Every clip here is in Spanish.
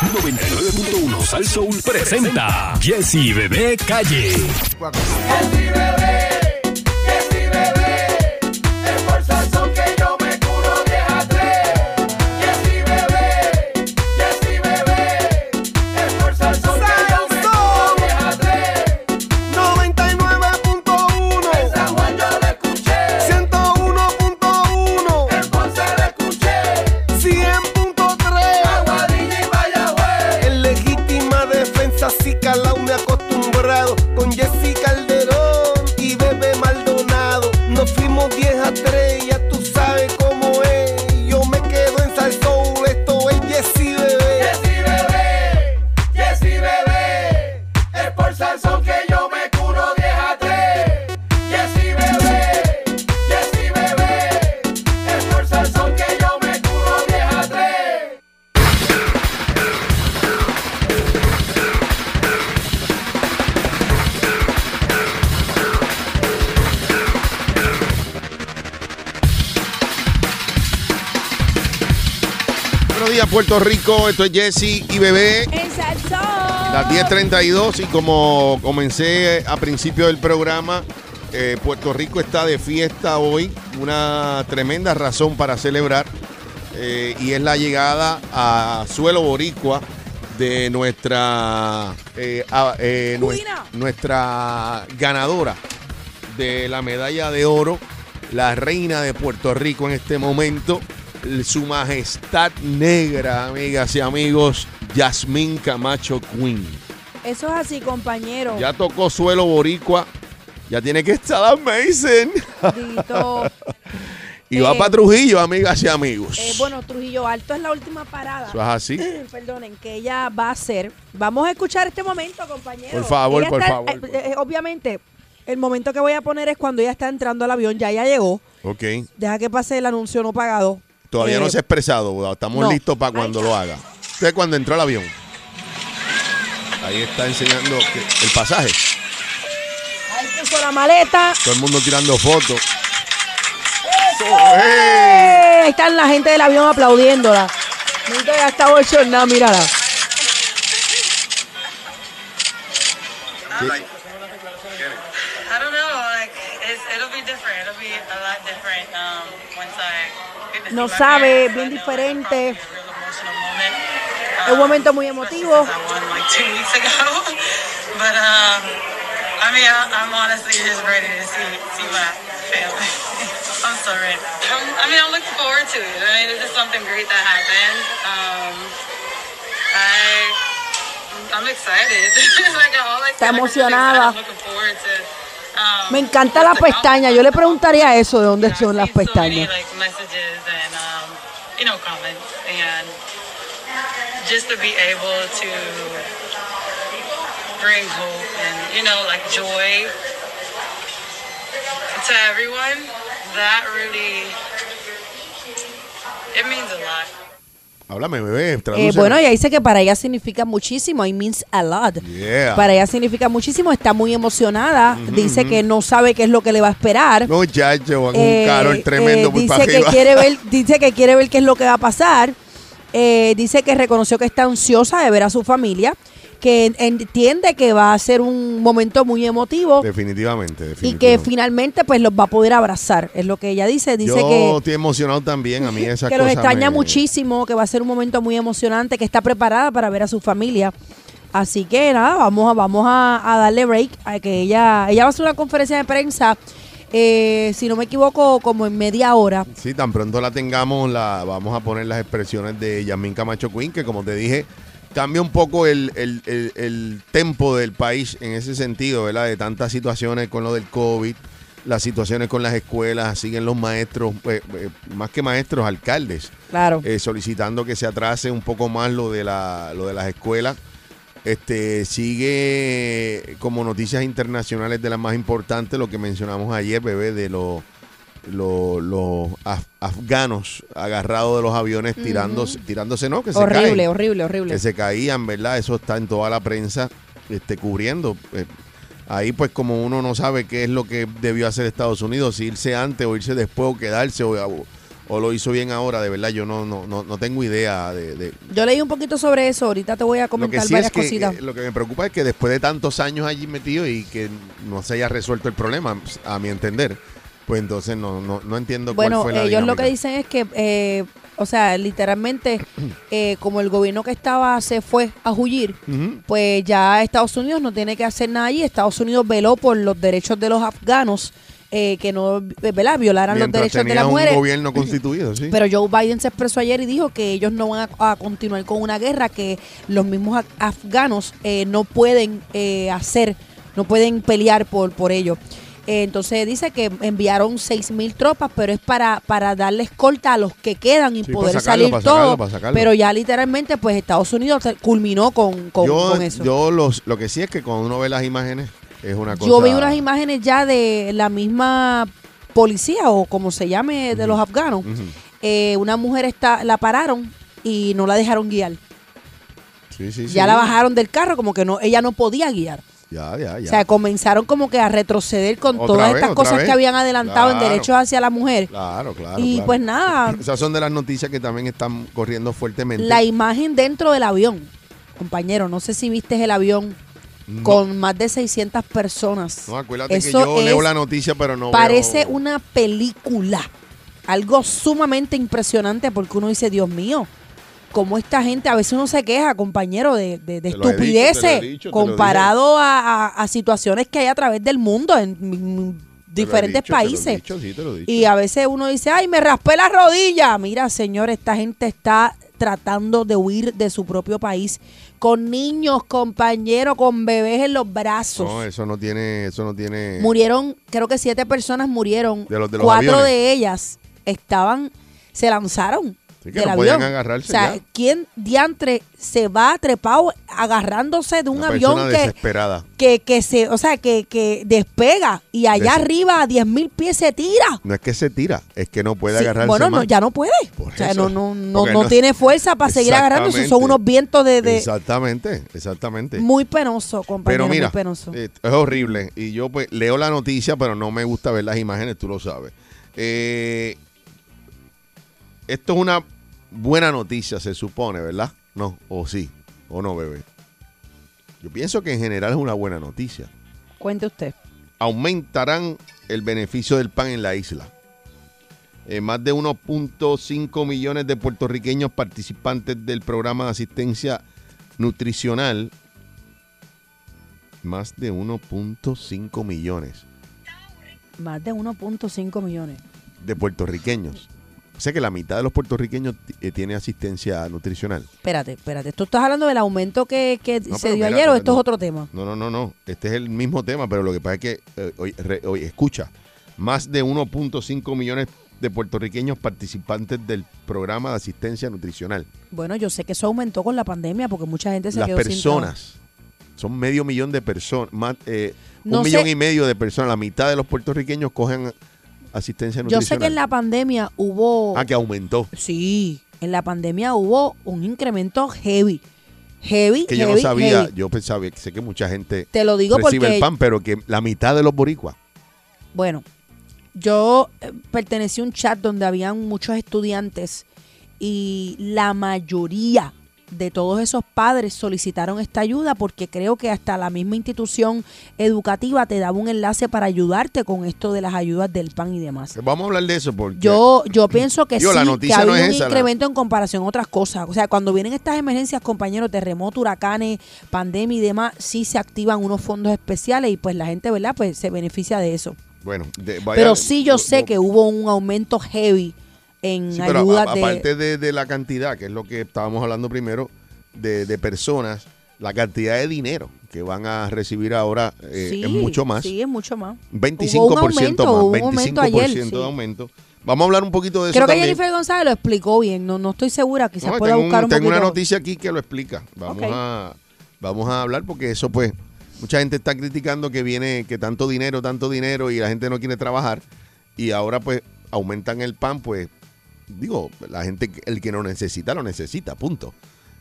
99.1 Sal Soul presenta Jesse Bebé Calle. Rico. Esto es Jesse y Bebé. Salsón. Las 10.32 y como comencé a principio del programa, eh, Puerto Rico está de fiesta hoy. Una tremenda razón para celebrar. eh, y es la llegada a suelo boricua de nuestra, eh, a- nuestra ganadora de la medalla de oro, la reina de Puerto Rico en este momento, su majestad negra, amigas y amigos, Yasmín Camacho Queen. Eso es así, compañero. Ya tocó suelo boricua, ya tiene que estar amazing. Dito. Y va Eh, para Trujillo, amigas y amigos. Eh, bueno, Trujillo Alto es la última parada. Eso es así. Perdonen, que ella va a hacer. Vamos a escuchar este momento, compañero. Por favor, Ella por está- favor, eh, por eh, obviamente, el momento que voy a poner es cuando ella está entrando al avión. Ya ella llegó. Ok. Deja que pase el anuncio no pagado. Todavía Eh, no se ha expresado, estamos no. listos para cuando lo haga. Usted cuando entró al avión. Ahí está enseñando que- el pasaje. Ahí puso la maleta. Todo el mundo tirando fotos. ¡Eh! Ahí están la gente del avión aplaudiéndola. Nunca ya está bochornada, mírala. I don't know. Like it's, it'll be different. It'll be a lot different um, once I get to see No sabe, bien diferente. Es un momento muy emotivo. I'm honestly just ready to see see my family. I'm so ready. I'm, I mean, I'm looking forward to it. I mean, it's just something great that happened. Um, I I'm excited. like all I Está said, emocionada. excited. I'm looking forward to. Um, Me encanta la pestaña. Yo le preguntaría eso, de dónde son las pestañas. um, just to be able to bring hope and you know like joy to everyone that really it means a lot. Háblame, bebé. Eh, bueno, ella dice que para ella significa muchísimo. It means a lot. Yeah. Para ella significa muchísimo. Está muy emocionada. Dice que no sabe qué es lo que le va a esperar. Muchacho, con Eh, un calor tremendo eh, para dice que quiere ver dice que quiere ver qué es lo que va a pasar Eh, dice que reconoció que está ansiosa de ver a su familia que entiende que va a ser un momento muy emotivo Definitivamente, y definitivamente. que finalmente pues los va a poder abrazar es lo que ella dice dice Yo que estoy emocionado también. A mí esas que los extraña me- muchísimo, que va a ser un momento muy emocionante, que está preparada para ver a su familia. Así que nada, vamos a, vamos a, a darle break a que ella, ella va a hacer una conferencia de prensa, eh, si no me equivoco, como en media hora. Sí, tan pronto la tengamos, la vamos a poner las expresiones de Yasmín Camacho Queen, que como te dije, cambia un poco el, el, el- el tempo del país en ese sentido, ¿verdad? De tantas situaciones con lo del COVID, las situaciones con las escuelas, siguen los maestros, eh, eh, más que maestros, alcaldes, Claro. eh, solicitando que se atrase un poco más lo de, la, lo de las escuelas. Este sigue como noticias internacionales de las más importantes lo que mencionamos ayer, bebé, de los los, los afganos agarrados de los aviones tirándose, tirándose, ¿no? Que se horrible, horrible, horrible. que se caían, ¿verdad? Eso está en toda la prensa este, cubriendo. Eh, ahí pues como uno no sabe qué es lo que debió hacer Estados Unidos, si irse antes o irse después o quedarse o, o- lo hizo bien ahora, de verdad yo no, no, no, no tengo idea de, de- Yo leí un poquito sobre eso, ahorita te voy a comentar sí varias es que cositas. eh, lo que me preocupa es que después de tantos años allí metido y que no se haya resuelto el problema, a mi entender, pues entonces no, no, no entiendo Bueno, cuál fue la ellos lo que dicen es que, eh, o sea, literalmente, eh, como el gobierno que estaba se fue a huir, pues ya Estados Unidos no tiene que hacer nada allí. Estados Unidos veló por los derechos de los afganos, eh, que no, eh, ¿verdad? Violaran los derechos de las un mujeres. gobierno constituido, sí. Pero Joe Biden se expresó ayer y dijo que ellos no van a, a continuar con una guerra que los mismos af- afganos eh, no pueden eh, hacer, no pueden pelear por, por ello. Eh, entonces dice que enviaron seis mil tropas, pero es para, para darle escolta a los que quedan y Sí, poder sacarlo, salir para sacarlo, todo. para sacarlo. Pero ya literalmente, pues Estados Unidos culminó con, con, yo, con eso. yo los, lo que sí es que cuando uno ve las imágenes es una cosa. Yo vi unas imágenes ya de la misma policía o como se llame de los afganos. Eh, una mujer está, la pararon y no la dejaron guiar. Sí, sí, Ya sí. la bajaron del carro como que no, ella no podía guiar. Ya, ya, ya. O sea, comenzaron como que a retroceder con Otra todas vez, estas cosas vez. que habían adelantado en derechos hacia la mujer. claro, claro. y claro. pues nada, Esas son de las noticias que también están corriendo fuertemente. la imagen dentro del avión, compañero, no sé si viste el avión No. con más de 600 personas. No, acuérdate Eso que yo leo es- la noticia, pero no Parece veo- una película. Algo sumamente impresionante porque uno dice, Dios mío, cómo esta gente, a veces uno se queja, compañero, de, de- estupideces dicho, comparado a, a- a situaciones que hay a través del mundo en, Te diferentes dicho, países. dicho, sí. Y a veces uno dice, ay, me raspé la rodilla. Mira, señor, esta gente está tratando de huir de su propio país con niños, compañeros, con bebés en los brazos. No, eso no tiene, eso no tiene. Murieron, creo que siete personas murieron. De los- de los Cuatro aviones. de ellas estaban, se lanzaron Sí, que del no podían agarrarse o sea, ya. ¿quién diantre se va trepado agarrándose de un Una avión que, desesperada. que, que se, o sea, que, que despega y allá arriba a 10 mil pies se tira? No es que se tira, es que no puede Sí, agarrarse bueno, más. no, ya no puede. Por o sea, no, no, no, no tiene fuerza para seguir agarrándose. Son unos vientos de, de- Exactamente, exactamente. muy penoso, compañero, pero mira, muy penoso. eh, es horrible. Y yo pues leo la noticia, pero no me gusta ver las imágenes, tú lo sabes. Eh, esto es una buena noticia, se supone, ¿verdad? No, o sí, o no, bebé. Yo pienso que en general es una buena noticia. Cuente usted. Aumentarán el beneficio del pan en la isla. Eh, más de 1.5 millones de puertorriqueños participantes del programa de asistencia nutricional. Más de 1.5 millones Más de 1.5 millones. de puertorriqueños. O sea que la mitad de los puertorriqueños eh, tiene asistencia nutricional. Espérate, espérate. ¿Tú estás hablando del aumento que, que No, se dio mira, ayer o esto no. es otro tema? No, no, no, no. Este es el mismo tema, pero lo que pasa es que, eh, hoy, re- hoy, escucha, más de 1.5 millones de puertorriqueños participantes del programa de asistencia nutricional. Bueno, yo sé que eso aumentó con la pandemia porque mucha gente se Las quedó sin personas, son medio millón de personas, más, eh, No un sé- millón y medio de personas, la mitad de los puertorriqueños cogen asistencia trabajo. Yo nutricional. sé que en la pandemia hubo... Ah, que aumentó. Sí, en la pandemia hubo un incremento heavy. Heavy, Que yo no heavy, sabía, heavy. yo pensaba, sé que mucha gente Te lo digo recibe porque... el pan, pero que la mitad de los boricuas. Bueno, yo eh, pertenecí a un chat donde habían muchos estudiantes y la mayoría de todos esos padres solicitaron esta ayuda porque creo que hasta la misma institución educativa te daba un enlace para ayudarte con esto de las ayudas del pan y demás. Vamos a hablar de eso porque Yo, yo pienso que sí, la que noticia no es un esa, la- incremento en comparación a otras cosas. O sea, cuando vienen estas emergencias, compañeros, terremotos, huracanes, pandemia y demás, sí se activan unos fondos especiales y pues la gente, ¿verdad? Pues se beneficia de eso. Bueno, de- vaya- Pero sí yo sé que hubo un aumento heavy en Sí, pero a- ayudas a- de... aparte de, de la cantidad, que es lo que estábamos hablando primero, de, de personas, la cantidad de dinero que van a recibir ahora eh, sí, es mucho más. Sí, es mucho más. 25% Hubo un aumento, más. hubo un 25% aumento ayer, de sí. aumento. Vamos a hablar un poquito de Creo eso que también. Jennifer González lo explicó bien, no, no estoy segura, quizás No, pueda buscar un- un tengo una noticia aquí que lo explica. Vamos Ok. a vamos a hablar porque eso pues mucha gente está criticando que viene que tanto dinero, tanto dinero y la gente no quiere trabajar y ahora pues aumentan el pan, pues digo, la gente el que no necesita lo necesita, punto.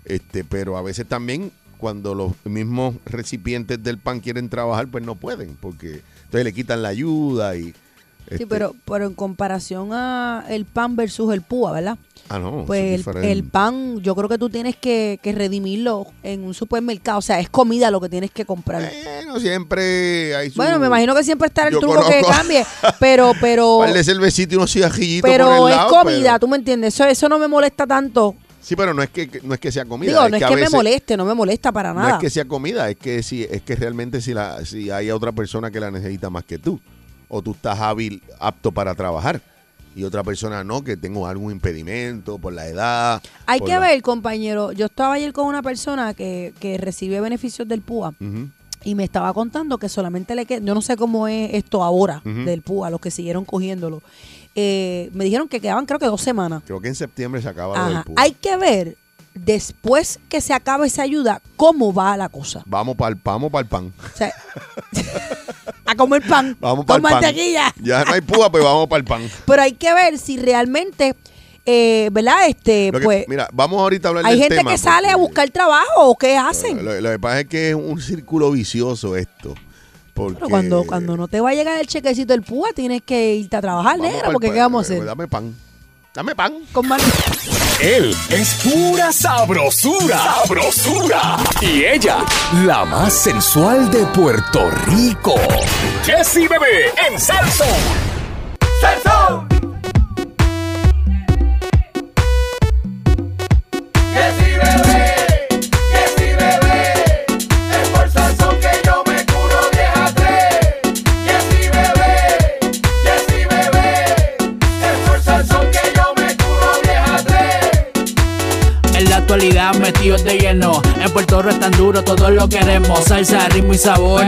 Este, pero a veces también cuando los mismos recipientes del pan quieren trabajar, pues no pueden porque entonces le quitan la ayuda y Sí, Este, pero, pero en comparación a el pan versus el púa, ¿verdad? Ah, no. Pues el, pan, yo creo que tú tienes que, que redimirlo en un supermercado. O sea, es comida lo que tienes que comprar. Bueno, siempre hay su... bueno, me imagino que siempre está el Yo truco que cambie, pero, pero, Par de cervecita y unos cigarrillitos por pero es comida, pero- ¿tú me entiendes? Eso, eso no me molesta tanto. Sí, pero no es que, no es que sea comida. Digo, no es que me moleste, no me molesta para No nada. es que sea comida, es que si, es que realmente si la, si hay otra persona que la necesita más que tú, o tú estás hábil, apto para trabajar, y otra persona no, que tengo algún impedimento por la edad. Hay que la- ver, compañero. Yo estaba ayer con una persona que, que recibe beneficios del PUA y me estaba contando que solamente le queda, yo no sé cómo es esto ahora del PUA, los que siguieron cogiéndolo. Eh, me dijeron que quedaban creo que dos semanas. Creo que en septiembre se acaba lo del Ajá. PUA. Hay que ver después que se acabe esa ayuda cómo va la cosa. Vamos para el, vamos el pan. O sea, a comer pan Vamos para con el pan. mantequilla. Ya no hay púa, pues vamos para el pan. Pero hay que ver si realmente, eh, ¿verdad? Este, que- pues, mira, vamos ahorita a hablar hay del gente tema, que sale a buscar trabajo o qué hacen. Lo, lo que pasa es que es un círculo vicioso esto. Porque Pero cuando, cuando no te va a llegar el chequecito del púa, tienes que irte a trabajar, Vamos negra, porque. ¿qué vamos a hacer? Dame pan. Dame pan. Con man- Él es pura sabrosura. Sabrosura. Y ella, la más sensual de Puerto Rico. Jessie Bebé en Salso. ¡Salsón! Metidos de lleno. En Puerto Rico es tan duro, todos lo queremos. Salsa, ritmo y sabor.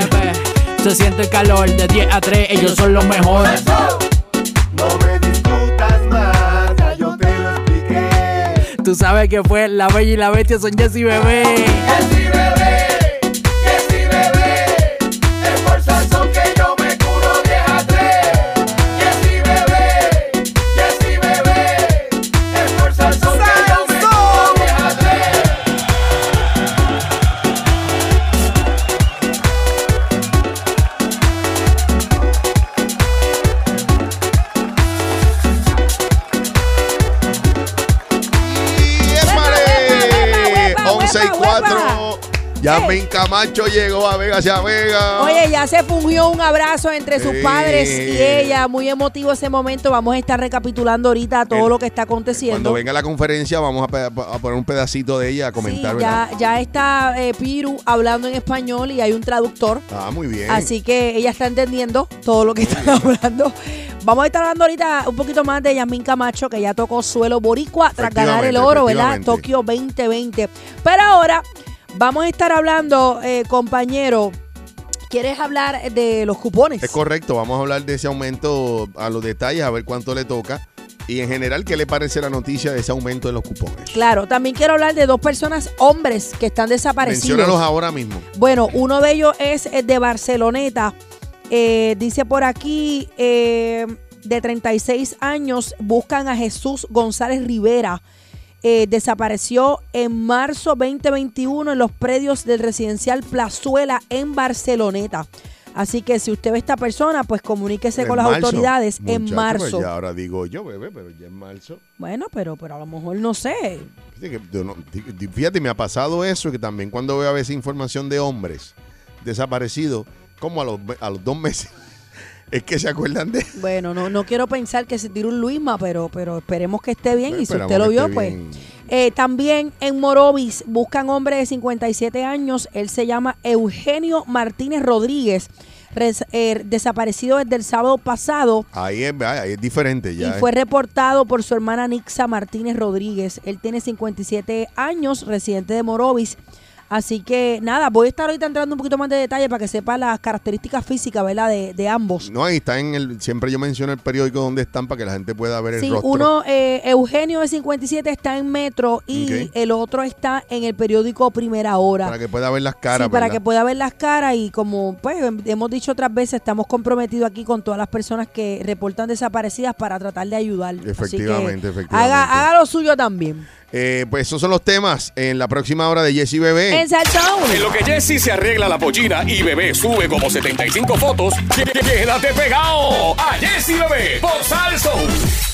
Se siente el calor de 10 a 3 Ellos son los mejores No me discutas más, ya yo te lo expliqué. Tú sabes que fue La Bella y la Bestia son Jessy Bebé. Jessy bebé, 4. Yamin Camacho llegó a Vega hacia Vega. Oye, ya se fungió un abrazo entre sus padres y ella. Muy emotivo ese momento. Vamos a estar recapitulando ahorita todo El- lo que está Cuando aconteciendo. venga la conferencia vamos a, a poner un pedacito de ella a comentar. Ya, ya está eh, Piru hablando en español y hay un traductor. Ah, muy bien. Así que ella está entendiendo todo lo que está hablando. Vamos a estar hablando ahorita un poquito más de Yasmín Camacho, que ya tocó suelo boricua tras ganar el oro, ¿verdad? Tokio 2020. Pero ahora vamos a estar hablando, eh, compañero, ¿quieres hablar de los cupones? Es correcto, vamos a hablar de ese aumento a los detalles, a ver cuánto le toca. Y en general, ¿qué le parece la noticia de ese aumento de los cupones? Claro, también quiero hablar de dos personas, hombres, que están desaparecidos. Menciónalos ahora mismo. Bueno, uno de ellos es eh, de Barceloneta. Eh, dice por aquí, eh, de 36 años, buscan a Jesús González Rivera. Eh, desapareció en marzo 2021 en los predios del residencial Plazuela en Barceloneta. Así que si usted ve a esta persona, pues comuníquese con las marzo. autoridades en Muchacho, marzo. pues ya ahora digo yo, bebé, pero ya en marzo. Bueno, pero, pero a lo mejor no sé. Fíjate, me ha pasado eso, que también cuando veo a veces información de hombres desaparecidos, como a los, a los dos meses, es que se acuerdan de... Bueno, no, no quiero pensar que se tire un Luisma, pero, pero esperemos que esté bien. y si usted lo vio, pues. Eh, también en Morovis buscan hombre de 57 años. Él se llama Eugenio Martínez Rodríguez. res- eh, desaparecido desde el sábado pasado Ahí es, ahí es diferente ya. y fue reportado por su hermana Nixa Martínez Rodríguez. Él tiene 57 años, residente de Morovis. Así que nada, voy a estar ahorita entrando un poquito más de detalle para que sepa las características físicas, ¿verdad? De, de ambos. No, ahí está en el. Siempre yo menciono el periódico donde están para que la gente pueda ver el Sí, rostro. uno, eh, Eugenio de 57 está en Metro y el otro está en el periódico Primera Hora. para que pueda ver las caras. sí, para ¿verdad? que pueda ver las caras y como pues hem- hemos dicho otras veces, estamos comprometidos aquí con todas las personas que reportan desaparecidas para tratar de ayudar. Así que Efectivamente, efectivamente. Haga, haga lo suyo también. Eh, pues esos son los temas en la próxima hora de Jessy Bebé. En Salsoul. En lo que Jesse se arregla la pollina y Bebé sube como 75 fotos, quédate pegado a Jesse Bebé por Salso.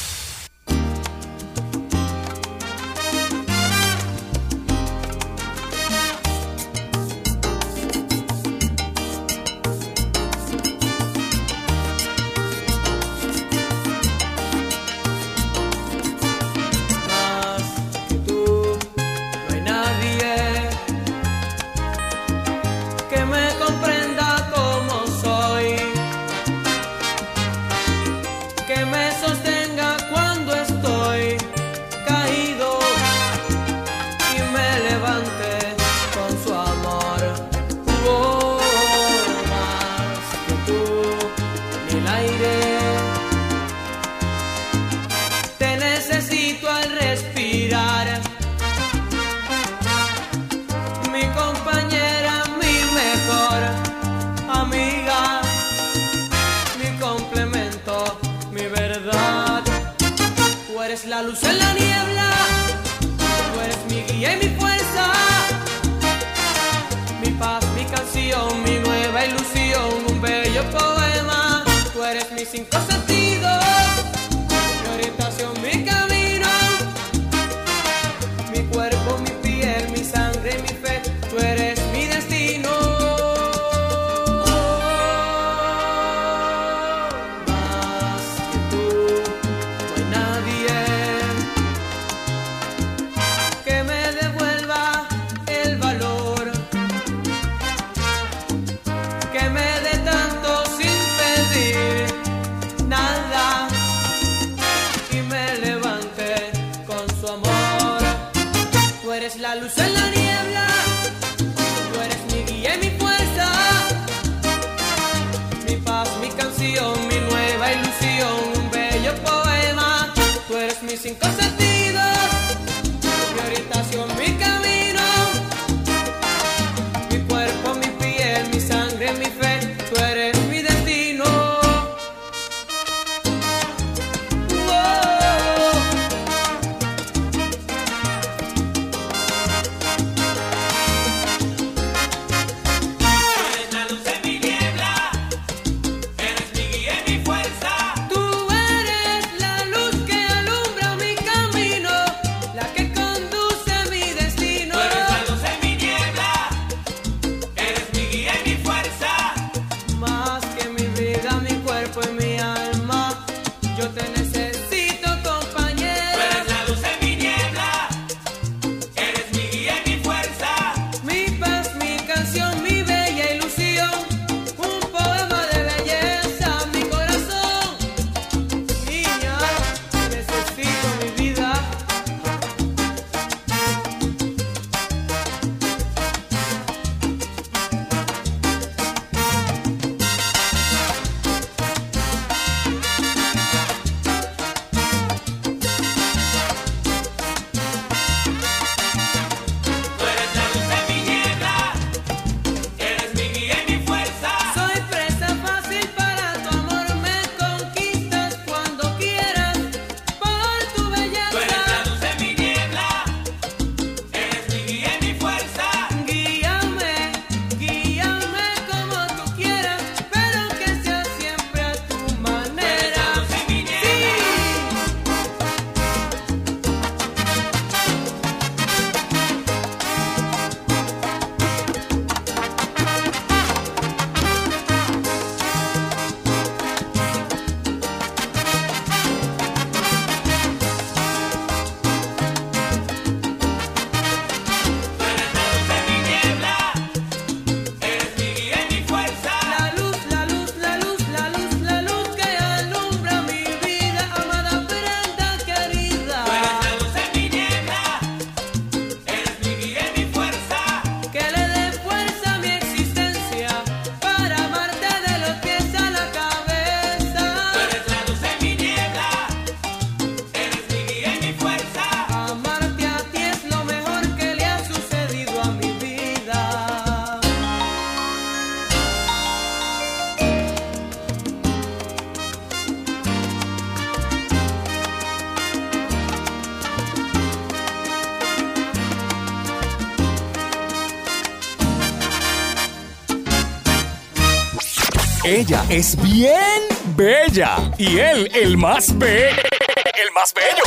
Es bien bella y él el más be el más bello.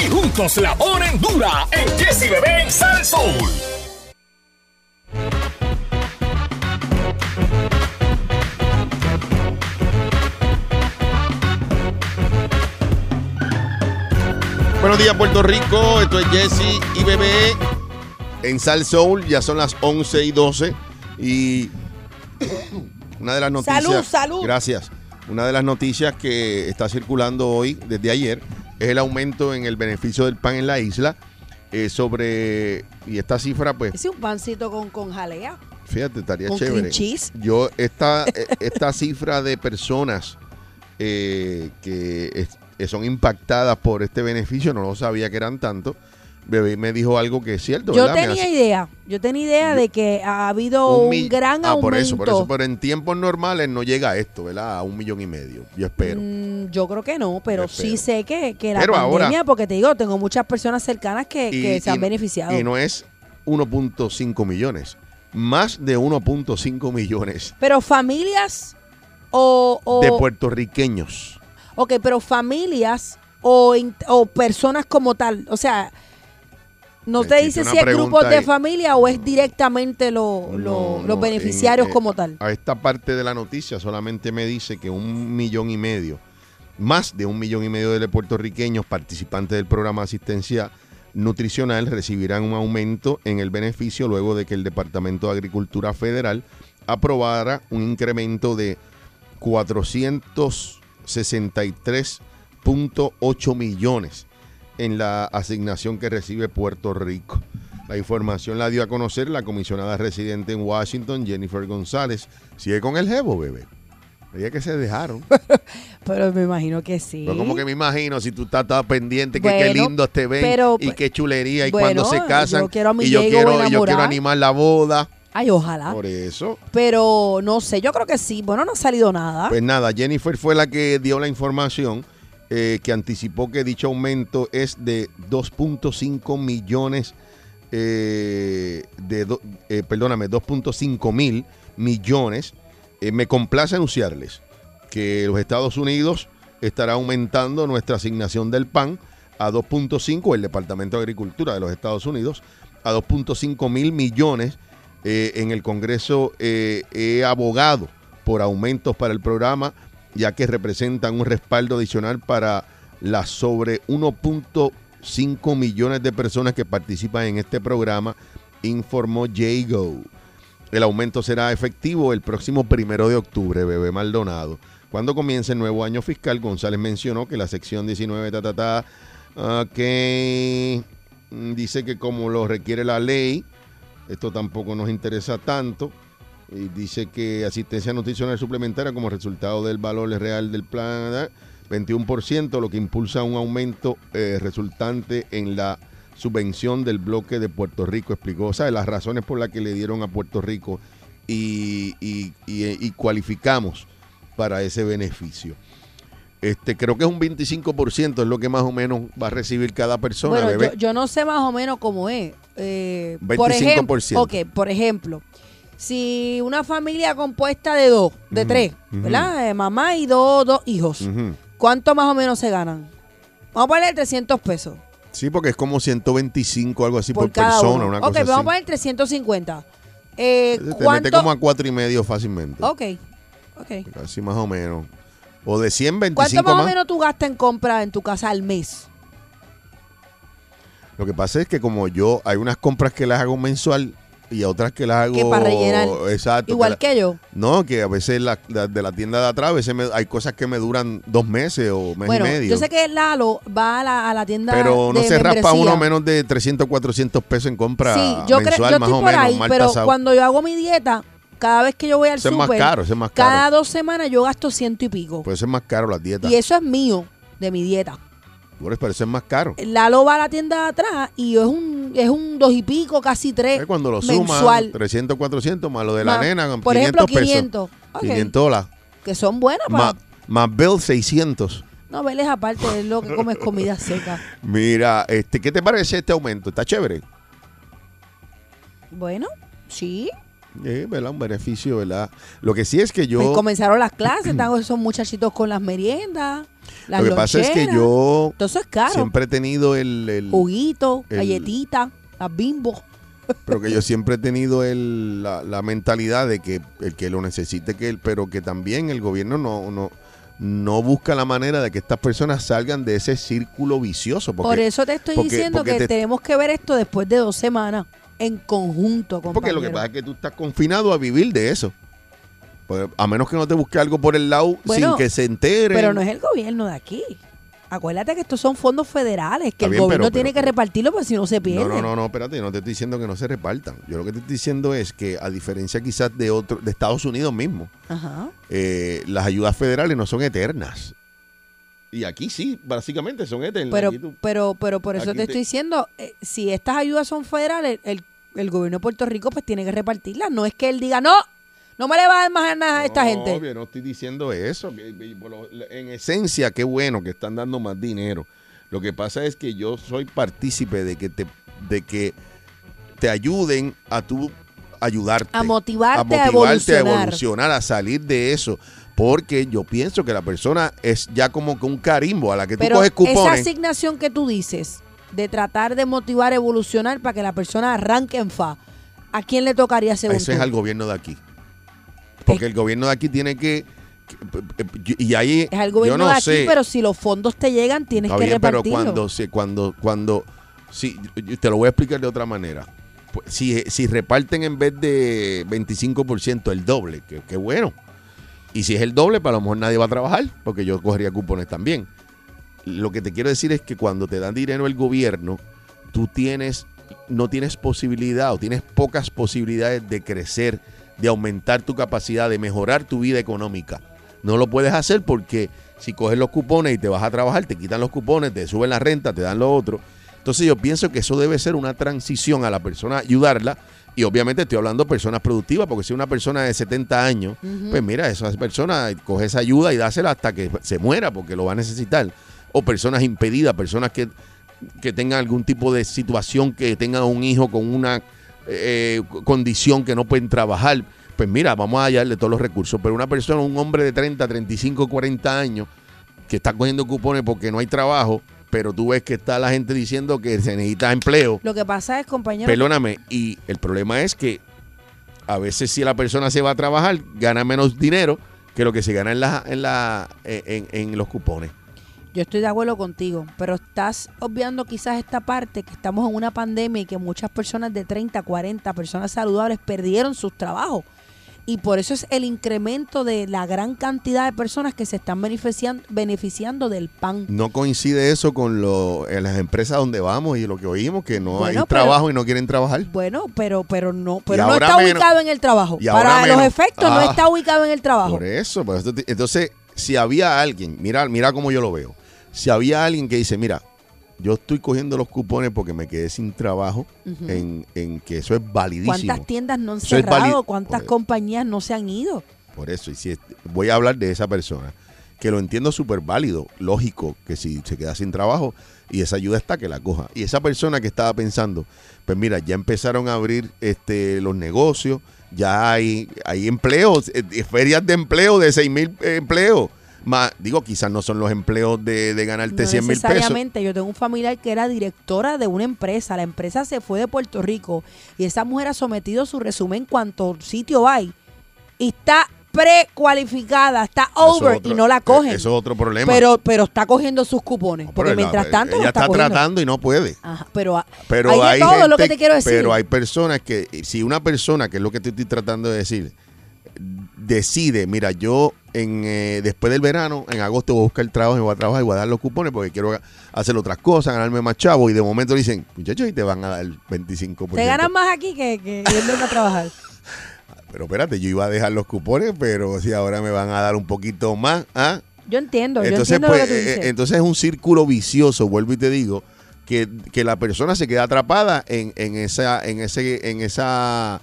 Y juntos la ponen dura en Jessy Bebé en Sal Soul. Buenos días, Puerto Rico. Esto es Jesse y Bebé en Sal Soul. Ya son las 11 y 12. Y una de las noticias. Salud, salud. Gracias. Una de las noticias que está circulando hoy, desde ayer, es el aumento en el beneficio del pan en la isla. eh, sobre. Y esta cifra, pues, es un pancito con, con jalea. fíjate, estaría Con chévere. cheese. Yo, esta, eh, esta cifra de personas eh, que es- son impactadas por este beneficio, no lo sabía que eran tanto. Bebé me dijo algo que es cierto, Yo tenía hace- idea, yo tenía idea de que ha habido un, mi- gran ah, aumento. por eso, por eso. Pero en tiempos normales no llega a esto, ¿verdad? A un millón y medio. Yo espero. Mm, yo creo que no, pero sí sé que, que la Pero ahora- pandemia, porque te digo, tengo muchas personas cercanas que, que se han beneficiado. Y no es 1.5 millones. Más de 1.5 millones Pero familias o, o de puertorriqueños. ok, pero familias o, o personas como tal, o sea, no te dice si es grupos de familia o es directamente lo- lo- No, los beneficiarios en- como tal. A esta parte de la noticia solamente me dice que un millón y medio, más de un millón y medio de puertorriqueños participantes del programa de asistencia nutricional recibirán un aumento en el beneficio luego de que el Departamento de Agricultura Federal aprobara un incremento de 463.8 millones en la asignación que recibe Puerto Rico. La información la dio a conocer la comisionada residente en Washington, Jennifer González. Sigue con el jevo, bebé. Que se dejaron. Pero me imagino que sí. Pero como que me imagino, si tú estás, pendiente, que qué Bueno, lindo te ven pero, y qué chulería. Y bueno, cuando se casan, yo quiero a mi y yo Diego quiero, y yo quiero animar la boda. Ay, ojalá. Por eso. Pero no sé, yo creo que sí. Bueno, no ha salido nada. Pues nada, Jennifer fue la que dio la información eh, que anticipó que dicho aumento es de 2.5 millones, eh, de do- eh, perdóname, 2.5 mil millones. Eh, me complace anunciarles que los Estados Unidos estará aumentando nuestra asignación del PAN a 2.5, el Departamento de Agricultura de los Estados Unidos, a 2.5 mil millones. En el Congreso he abogado por aumentos para el programa, ya que representan un respaldo adicional para las sobre 1.5 millones de personas que participan en este programa, informó Jago. El aumento será efectivo el próximo primero de octubre, bebé Maldonado. Cuando comience el nuevo año fiscal, González mencionó que la sección 19, ta, ta, ta, ok, mm, dice que como lo requiere la ley, esto tampoco nos interesa tanto. Y dice que asistencia nutricional suplementaria como resultado del valor real del plan, ¿verdad? 21%, lo que impulsa un aumento eh, resultante en la subvención del bloque de Puerto Rico, explicó. O sea, las razones por las que le dieron a Puerto Rico y, y- y- y cualificamos para ese beneficio. Este, creo que es un 25%, es lo que más o menos va a recibir cada persona, bueno, bebé. yo, yo no sé más o menos cómo es. Eh, Por ejemplo, 25%. ok, por ejemplo, si una familia compuesta de dos, de tres. ¿verdad? Eh, mamá y dos, dos hijos. ¿cuánto más o menos se ganan? Vamos a poner 300 pesos Sí, porque es como 125, algo así por, persona, uno. una ok, cosa vamos a poner 350. Eh, Te mete como a cuatro y medio fácilmente. Ok, ok. Así más o menos. O de 100, ¿Cuánto 25 más, más. o menos tú gastas en compra en tu casa al mes? Lo que pasa es que como yo, hay unas compras que las hago mensual y otras que las hago... Que para rellenar. Exacto. Igual la- que yo. No, que a veces la, la- de la tienda de atrás, a veces me- hay cosas que me duran dos meses o mes Bueno, y medio. yo sé que Lalo va a la, a la tienda pero no de se raspa membresía. uno menos de 300, 400 pesos en compra Sí, yo, creo, yo más estoy o por menos, ahí, mal pero tasado. cuando yo hago mi dieta, cada vez que yo voy al Eso es más súper, caro, eso es más cada dos semanas yo gasto ciento y pico. Puede ser más caro las dietas. y eso es mío, de mi dieta. Por eso, pero eso es más caro. Lalo va a la tienda de atrás y es un, es un dos y pico, casi tres Es cuando lo suman, mensual. 300, 400, más lo de la Más, nena, por 500 ejemplo, pesos. 500. Ok. 500 dólares. Que son buenas para... Más, más Bill 600. No, veles aparte, es lo que comes comida seca. Mira, este, ¿qué te parece este aumento? ¿Está chévere? Bueno, sí. Eh, ¿verdad? Un beneficio, ¿verdad? Lo que sí es que yo... Pues comenzaron las clases, están esos muchachitos con las meriendas, las lo que pasa es que yo eso es caro. siempre he tenido el... el- Juguito, el- galletitas, las bimbo. pero que yo siempre he tenido el, la, la mentalidad de que el que lo necesite, que él, pero que también el gobierno no, no, no busca la manera de que estas personas salgan de ese círculo vicioso. Porque, Por eso te estoy porque- diciendo porque que te- tenemos que ver esto después de dos semanas en conjunto, Porque lo que compañero. pasa es que tú estás confinado a vivir de eso. Pues, a menos que no te busque algo por el lado Bueno, sin que se entere. Pero no es el gobierno de aquí. Acuérdate que estos son fondos federales, que Está el bien, gobierno pero- tiene pero- que repartirlo porque si no se pierde. No, no, no, no, espérate, no te estoy diciendo que no se repartan. Yo lo que te estoy diciendo es que a diferencia quizás de otro, de Estados Unidos mismo, Ajá. eh, las ayudas federales no son eternas. Y aquí sí, básicamente son eternas. Pero, tú- pero, pero por eso te te- estoy diciendo, eh, si estas ayudas son federales, el, el gobierno de Puerto Rico pues tiene que repartirlas. No es que él diga, no, no me le va a dar más nada a esta No, gente. obvio, no estoy diciendo eso. En esencia, qué bueno que están dando más dinero. Lo que pasa es que yo soy partícipe de que te, de que te ayuden a tu ayudarte. A motivarte a motivarte evolucionar. evolucionar, a salir de eso. Porque yo pienso que la persona es ya como que un carimbo a la que tú Pero coges esa cupones. asignación que tú dices de tratar de motivar, evolucionar para que la persona arranque en fa, ¿a quién le tocaría según Eso tú? es al gobierno de aquí. Porque el gobierno de aquí tiene que. y ahí. Es al yo gobierno no de aquí, sé. pero si los fondos te llegan, tienes Está que bien, pero repartirlo. cuando, se, cuando, cuando, sí, yo te lo voy a explicar de otra manera. Pues, Si, si reparten en vez de 25% el doble, que, que bueno. Y si es el doble, pues a lo mejor nadie va a trabajar, porque yo cogería cupones también. Lo que te quiero decir es que cuando te dan dinero el gobierno, tú tienes, no tienes posibilidad o tienes pocas posibilidades de crecer, de aumentar tu capacidad, de mejorar tu vida económica. No lo puedes hacer porque si coges los cupones y te vas a trabajar, te quitan los cupones, te suben la renta, te dan lo otro. Entonces yo pienso que eso debe ser una transición a la persona, ayudarla. Y obviamente estoy hablando de personas productivas, porque si una persona de 70 años, pues mira, esa persona coge esa ayuda y dásela hasta que se muera, porque lo va a necesitar. O personas impedidas, personas que, que tengan algún tipo de situación, que tengan un hijo con una eh, condición que no pueden trabajar. Pues mira, vamos a hallarle todos los recursos. Pero una persona, un hombre de 30, 35, 40 años, que está cogiendo cupones porque no hay trabajo, pero tú ves que está la gente diciendo que se necesita empleo. Lo que pasa es, compañero, Perdóname, y el problema es que a veces si la persona se va a trabajar, gana menos dinero que lo que se gana en, la, en, la, en, en los cupones. yo estoy de acuerdo contigo, pero estás obviando quizás esta parte que estamos en una pandemia y que muchas personas de 30, 40, personas saludables perdieron sus trabajos. Y por eso es el incremento de la gran cantidad de personas que se están beneficiando, beneficiando del pan. No coincide eso con lo, en las empresas donde vamos y lo que oímos, que no Bueno, hay pero- trabajo y no quieren trabajar. Bueno, pero pero no, pero Y no está menos. ubicado en el trabajo. Para los efectos no Ah. está ubicado en el trabajo. Por eso, pues, entonces, si había alguien, mira, mira cómo yo lo veo. Si había alguien que dice, mira, yo estoy cogiendo los cupones porque me quedé sin trabajo, en, en que eso es validísimo. ¿Cuántas tiendas no han Eso cerrado? ¿Cuántas Pues- compañías no se han ido? Por eso, y si es- voy a hablar de esa persona, que lo entiendo súper válido, lógico, que si se queda sin trabajo y esa ayuda está, que la coja. Y esa persona que estaba pensando, pues mira, ya empezaron a abrir este, los negocios, ya hay, hay empleos, eh, eh, ferias de empleo de 6 mil empleos. Más, digo, quizás no son los empleos de, de ganarte No 100 mil pesos. necesariamente. Yo tengo un familiar que era directora de una empresa. La empresa se fue de Puerto Rico y esa mujer ha sometido su resumen cuanto sitio hay y está precualificada, está over otro- y no la cogen. Eso es otro problema. pero, pero está cogiendo sus cupones. porque la- mientras tanto lo ella está, tratando y no puede. Ajá, pero, Pero hay todo lo que te quiero decir. Pero hay personas que, si una persona, que es lo que te estoy tratando de decir, decide, mira, yo en eh, después del verano, en agosto voy a buscar trabajo y voy a trabajar y voy a dar los cupones porque quiero hacer otras cosas, ganarme más chavo y de momento dicen, muchachos, y te van a dar el 25%. te ganan más aquí que, que yendo a trabajar. Pero espérate, yo iba a dejar los cupones, pero si ahora me van a dar un poquito más, ¿ah? Yo entiendo, yo Entonces, entiendo pues, lo que tú eh, dices. entonces es un círculo vicioso, vuelvo y te digo, que, que la persona se queda atrapada en, en esa, en ese, en esa,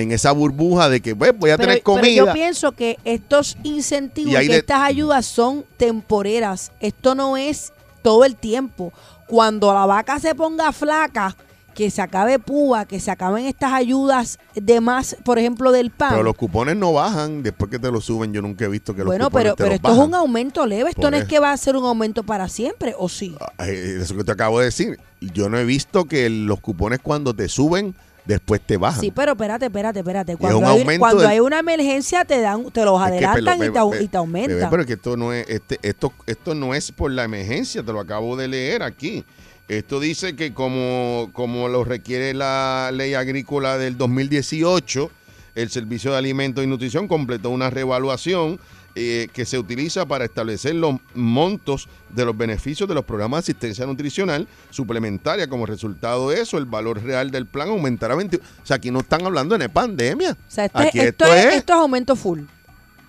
en esa burbuja de que pues, voy a pero, tener pero comida. yo pienso que estos incentivos Y y, ahí de- estas ayudas son temporeras. Esto no es todo el tiempo. Cuando la vaca se ponga flaca, que se acabe PUA, que se acaben estas ayudas de más, por ejemplo, del PAN. Pero los cupones no bajan después que te lo suben. Yo nunca he visto que los bueno, cupones pero, te pero los esto es un aumento leve, esto Por no es que va a ser un aumento para siempre, ¿o sí? Eh, Eso que te acabo de decir. Yo no he visto que los cupones cuando te suben, después te bajan. Sí, pero espérate, espérate, espérate. Cuando, hay, aumento cuando del- hay una emergencia te dan, te los Es que, adelantan pero, y, te, bebé, y te aumentan. bebé, pero es que esto no es, este, esto, esto no es por la emergencia, te lo acabo de leer aquí. Esto dice que como, como lo requiere la ley agrícola del 2018, el Servicio de Alimentos y Nutrición completó una reevaluación eh, que se utiliza para establecer los montos de los beneficios de los programas de asistencia nutricional suplementaria. Como resultado de eso, el valor real del plan aumentará 20. O sea, aquí no están hablando de pandemia. o sea, esto, aquí es, esto, es, esto es aumento full.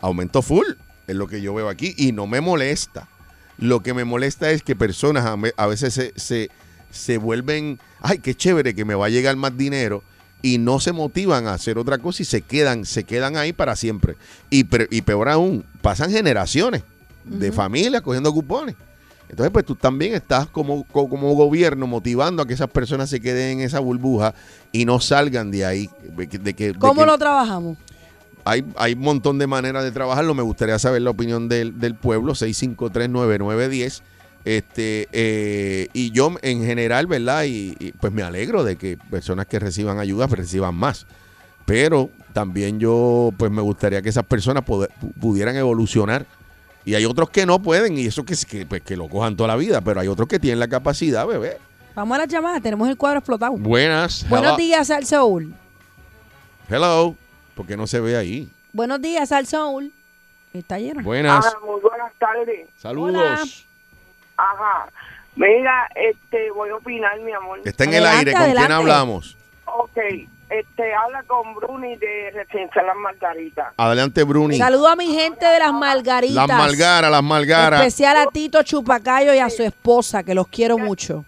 aumento full, es lo que yo veo aquí y no me molesta. Lo que me molesta es que personas a veces se, se, se vuelven, ay, qué chévere que me va a llegar más dinero y no se motivan a hacer otra cosa y se quedan, se quedan ahí para siempre. Y, peor aún, pasan generaciones de familias cogiendo cupones. Entonces, pues tú también estás como, co- como gobierno motivando a que esas personas se queden en esa burbuja y no salgan de ahí. De que, de que- de ¿Cómo que- lo trabajamos? hay, hay un montón de maneras de trabajarlo. Me gustaría saber la opinión del, del pueblo, 6539910. Este, eh, y yo en general, ¿verdad? Y, y, pues me alegro de que personas que reciban ayuda pues, reciban más. Pero también yo, pues me gustaría que esas personas poder- pudieran evolucionar. Y hay otros que no pueden, y eso que, que, pues, que lo cojan toda la vida, pero hay otros que tienen la capacidad, bebé. Vamos a las llamadas, tenemos el cuadro explotado. Buenas. Buenos hello. días, Al Soul. Hello. porque no se ve ahí? Buenos días, Al Soul. Está lleno. Buenas. Ajá, muy buenas tardes. Saludos. Hola. Ajá. Mira, este, voy a opinar, mi amor. Está en el aire. ¿Con quién adelante. hablamos? Ok, este, habla con Bruni de Residencia Las Margaritas. Adelante, Bruni. Saludo a mi gente de las Margaritas. Las Malgaras, las Malgaras. Especial a Tito Chupacayo y a su esposa, que los quiero mucho.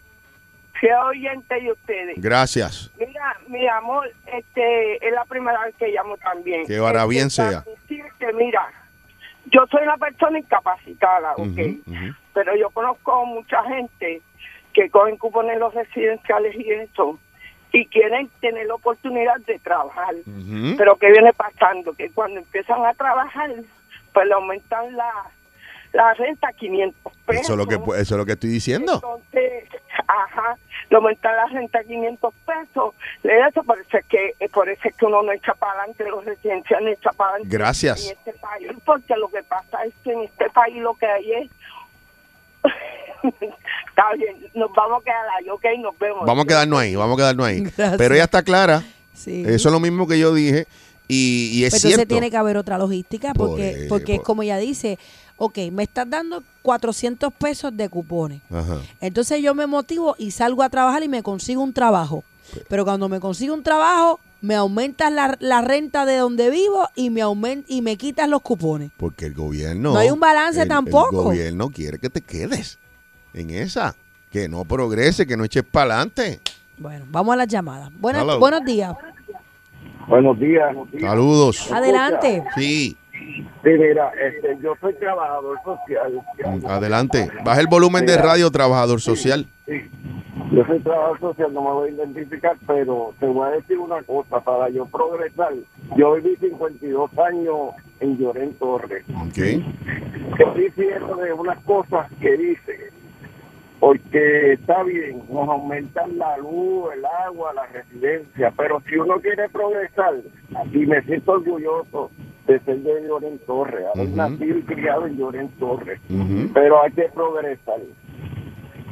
Soy oyente de ustedes. Gracias. Mira, mi amor, este, es la primera vez que llamo también. Que ahora bien Este, sea. decirte, mira, yo soy una persona incapacitada, ¿ok? Ujú. Pero yo conozco mucha gente que cogen cupones los residenciales y eso y quieren tener la oportunidad de trabajar. Pero ¿qué viene pasando? Que cuando empiezan a trabajar, pues le aumentan la, la renta a 500 pesos. Eso es lo que eso es lo que estoy diciendo. Entonces, ajá, le aumentan la renta a 500 pesos. Le eso, por eso es que, eh, por eso es que uno no echa para adelante, los residenciales no echa para adelante Gracias. en este país, porque lo que pasa es que en este país lo que hay es... Está bien, nos vamos a quedar ahí, ok, nos vemos. Vamos a quedarnos ahí, vamos a quedarnos ahí. Gracias. Pero ella está clara. Sí. Eso es lo mismo que yo dije. Y, y es Pues entonces cierto. tiene que haber otra logística Por porque, porque es como ella dice, ok, me estás dando 400 pesos de cupones. Ajá. Entonces yo me motivo y salgo a trabajar y me consigo un trabajo. Pues Pero cuando me consigo un trabajo, me aumentas la, la renta de donde vivo y me aument, y me quitas los cupones. Porque el gobierno. No hay un balance el- tampoco. El gobierno quiere que te quedes en esa. Que no progrese, que no eches para adelante. Bueno, vamos a las llamadas. Buenas, Hello. buenos días. Buenos días. Saludos. Adelante. Sí, Sí, mira, este, yo soy trabajador social. adelante. Baja el volumen de radio, trabajador social. Sí. Yo soy trabajador social, no me voy a identificar, pero te voy a decir una cosa, para yo progresar, yo viví 52 años en Llorén Torres. Ok. Estoy diciendo de unas cosas que dice, porque está bien, nos aumentan la luz, el agua, la residencia, pero si uno quiere progresar, y me siento orgulloso de ser de Llorén Torres, haber Ujú. nacido y criado en Llorén Torres, pero hay que progresar.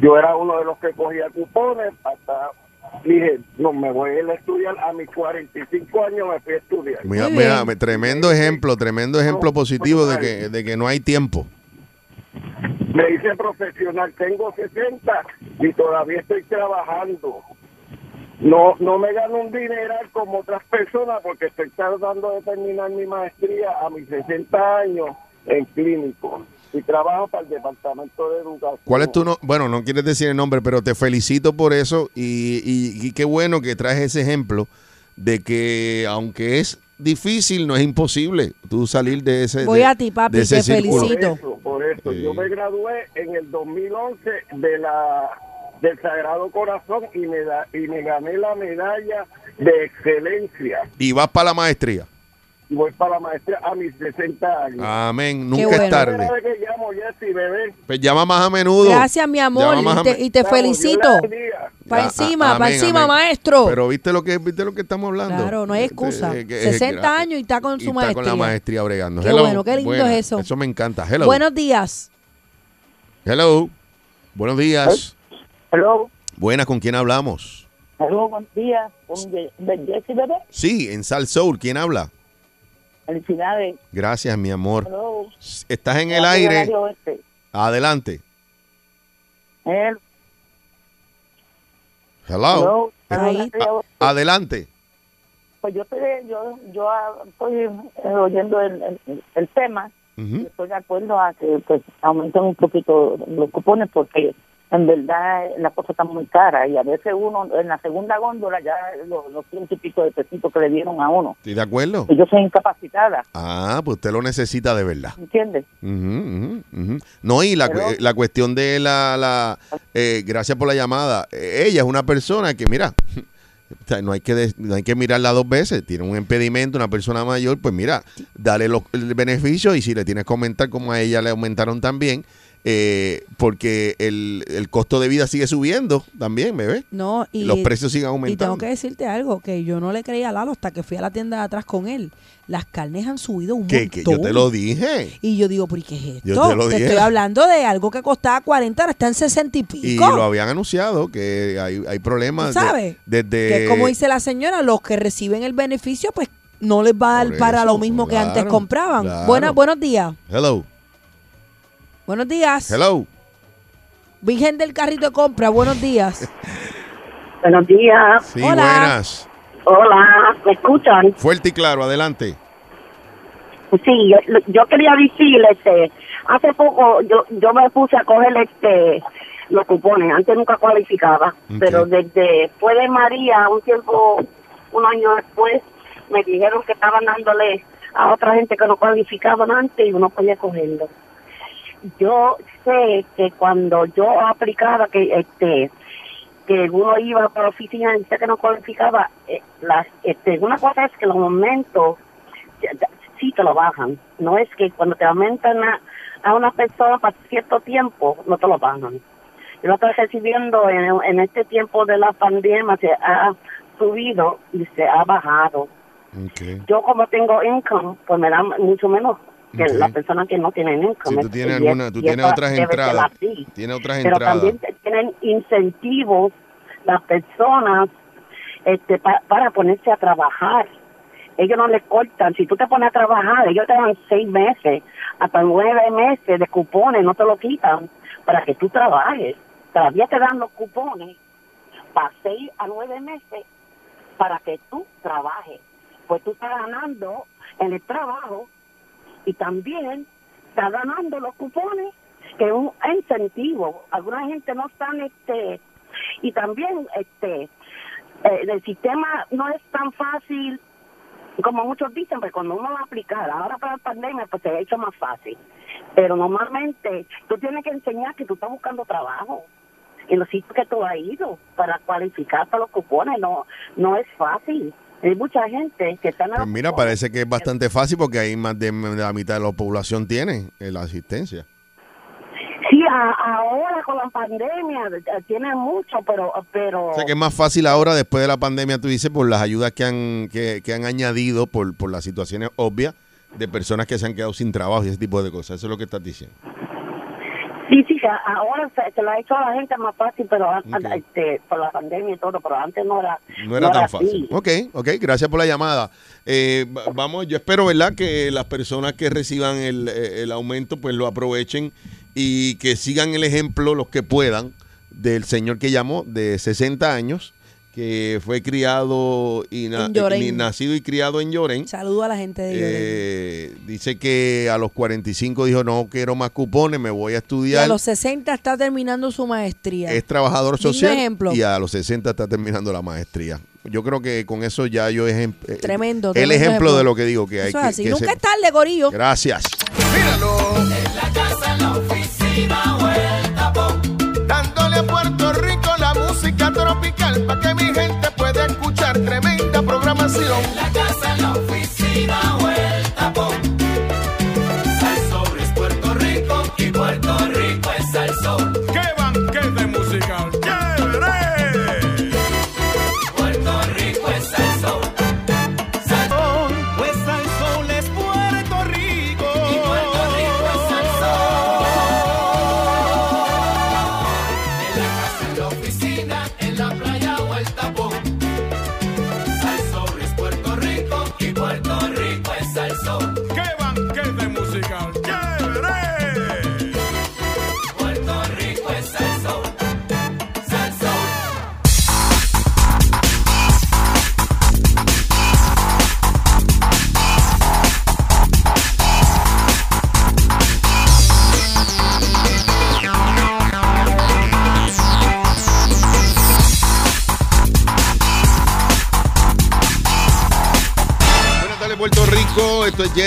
Yo era uno de los que cogía cupones hasta dije, no, me voy a ir a estudiar a mis 45 años, me fui a estudiar. Mira, mira, tremendo ejemplo, tremendo ejemplo positivo de que, de que no hay tiempo. Me hice profesional, tengo 60 y todavía estoy trabajando. No no me gano un dineral como otras personas porque estoy tratando de terminar mi maestría a mis 60 años en clínico y trabajo para el Departamento de Educación. ¿Cuál es tu no? Bueno, no quieres decir el nombre, pero te felicito por eso y, y- y qué bueno que traes ese ejemplo de que aunque es difícil, no es imposible tú salir de ese Voy de- a ti, papi, de ese te círculo. felicito. Por eso, por eso. Sí. Yo me gradué en el 2011 de la del Sagrado Corazón y me, da, y me gané la medalla de excelencia. Y vas para la maestría. Y voy para la maestría a mis 60 años. Amén. Nunca bueno. es tarde. Primera vez que llamo, Jessy, bebé. Pues llama más a menudo. Gracias, mi amor, y te, y felicito. Para Ah, encima, ah, para amén, encima, amén. maestro. Pero viste lo que viste lo que estamos hablando. Claro, no hay excusa. Eh, que- 60 gra- años y está con y su está con la maestría. maestría bregando. Qué Hello. bueno, qué lindo es eso. Eso me encanta. Hello. Buenos días. Hello. Buenos días. Hello, Buenas, ¿con quién hablamos? hello, buen día. Con Jessy Bebé. Sí, en Sal Soul, ¿quién habla? Felicidades. Gracias, mi amor. Hello. Estás en el aire. Adelante. Hello. Adelante. Pues yo estoy, yo, yo ah, estoy eh, oyendo el, el, el tema. Estoy de acuerdo a que pues aumenten un poquito los cupones porque en verdad la cosa está muy cara y a veces uno en la segunda góndola ya los, los ciento y pico de pesitos que le dieron a uno. ¿Estoy de acuerdo? Y yo soy incapacitada, Ah, pues usted lo necesita de verdad. ¿entiendes? Ujú, ujú. No, y la, Pero- la cuestión de la... la eh, gracias por la llamada. Eh, ella es una persona que, mira, no, hay que no hay que mirarla dos veces. Tiene un impedimento, una persona mayor, pues mira, dale los- el beneficio y si le tienes que aumentar como a ella le aumentaron también, eh, porque el, el costo de vida sigue subiendo también, bebé. No, y, los precios siguen y aumentando. tengo que decirte algo, que yo no le creía a Lalo hasta que fui a la tienda de atrás con él. Las carnes han subido un que, montón. que yo te lo dije. Y yo digo, ¿pero y qué es esto? Yo te lo dije. estoy hablando de algo que costaba 40, ahora está en 60 y pico. Y lo habían anunciado que hay, hay problemas. ¿Sabes? desde Que como dice la señora, los que reciben el beneficio, pues no les va a dar Por para eso, lo mismo que antes compraban. claro. Buenas, buenos días. Hello. Buenos días. Hello. Virgen del carrito de compra, buenos días. Buenos días. Sí, Hola. buenas. Hola, ¿me escuchan? Fuerte y claro, adelante. Sí, yo, yo quería decirle, este, hace poco yo yo me puse a coger este los cupones, antes nunca cualificaba, pero desde después de María, un tiempo, un año después, me dijeron que estaban dándole a otra gente que no cualificaban antes y uno podía cogerlo. Yo sé que cuando yo aplicaba que este que uno iba para la oficina y que no cualificaba, eh, las, este, una cosa es que los momentos sí te lo bajan. No es que cuando te aumentan a, a una persona para cierto tiempo, no te lo bajan. Yo lo estoy recibiendo en, en este tiempo de la pandemia, se ha subido y se ha bajado. Okay. Yo como tengo income, pues me dan mucho menos que las personas que no tienen income. Si tú tienes alguna, tú tienes otras entradas. así Tienes otras pero entradas. también tienen incentivos las personas este, pa- para ponerse a trabajar. Ellos no les cortan. Si tú te pones a trabajar, ellos te dan seis meses, hasta nueve meses de cupones, no te lo quitan para que tú trabajes. Todavía te dan los cupones para seis a nueve meses para que tú trabajes. Pues tú estás ganando en el trabajo y también está ganando los cupones que es un incentivo. Alguna gente no están este y también este eh, el sistema no es tan fácil como muchos dicen pero cuando uno va a aplicar ahora para la pandemia pues se ha hecho más fácil. Pero normalmente tú tienes que enseñar que tú estás buscando trabajo en los sitios que tú has ido para cualificar para los cupones no no es fácil hay mucha gente que está en Pues mira, parece que es bastante fácil porque ahí más de, la mitad de la población tiene eh, la asistencia. Sí, a- ahora con la pandemia eh, tiene mucho, pero pero O sea que es más fácil ahora, después de la pandemia, tú dices, por las ayudas que han, que, que han añadido, por, por las situaciones obvias de personas que se han quedado sin trabajo y ese tipo de cosas. Eso es lo que estás diciendo. Sí, sí, ahora se, se lo ha hecho a la gente más fácil, pero an- Ok. este, por la pandemia y todo, pero antes no era No era tan fácil. así. Ok, ok, gracias por la llamada. Eh, va- vamos, yo espero, ¿verdad?, que las personas que reciban el, eh, el aumento, pues lo aprovechen y que sigan el ejemplo, los que puedan, del señor que llamó, de 60 años, que fue criado y, na- nacido y criado en Llorén. Saludo a la gente de Llorén. Eh, dice que a los 45 dijo, no quiero más cupones, me voy a Y a estudiar. los 60 está terminando su maestría. Es trabajador social ejemplo. y a los 60 está terminando la maestría. Yo creo que con eso ya yo ejem- eh, Tremendo, El tremendo ejemplo ejemplo. de lo que digo que hay Eso que, es así. que Nunca se- es tarde, Gorillo. Gracias. En la casa, tropical, pa' que mi gente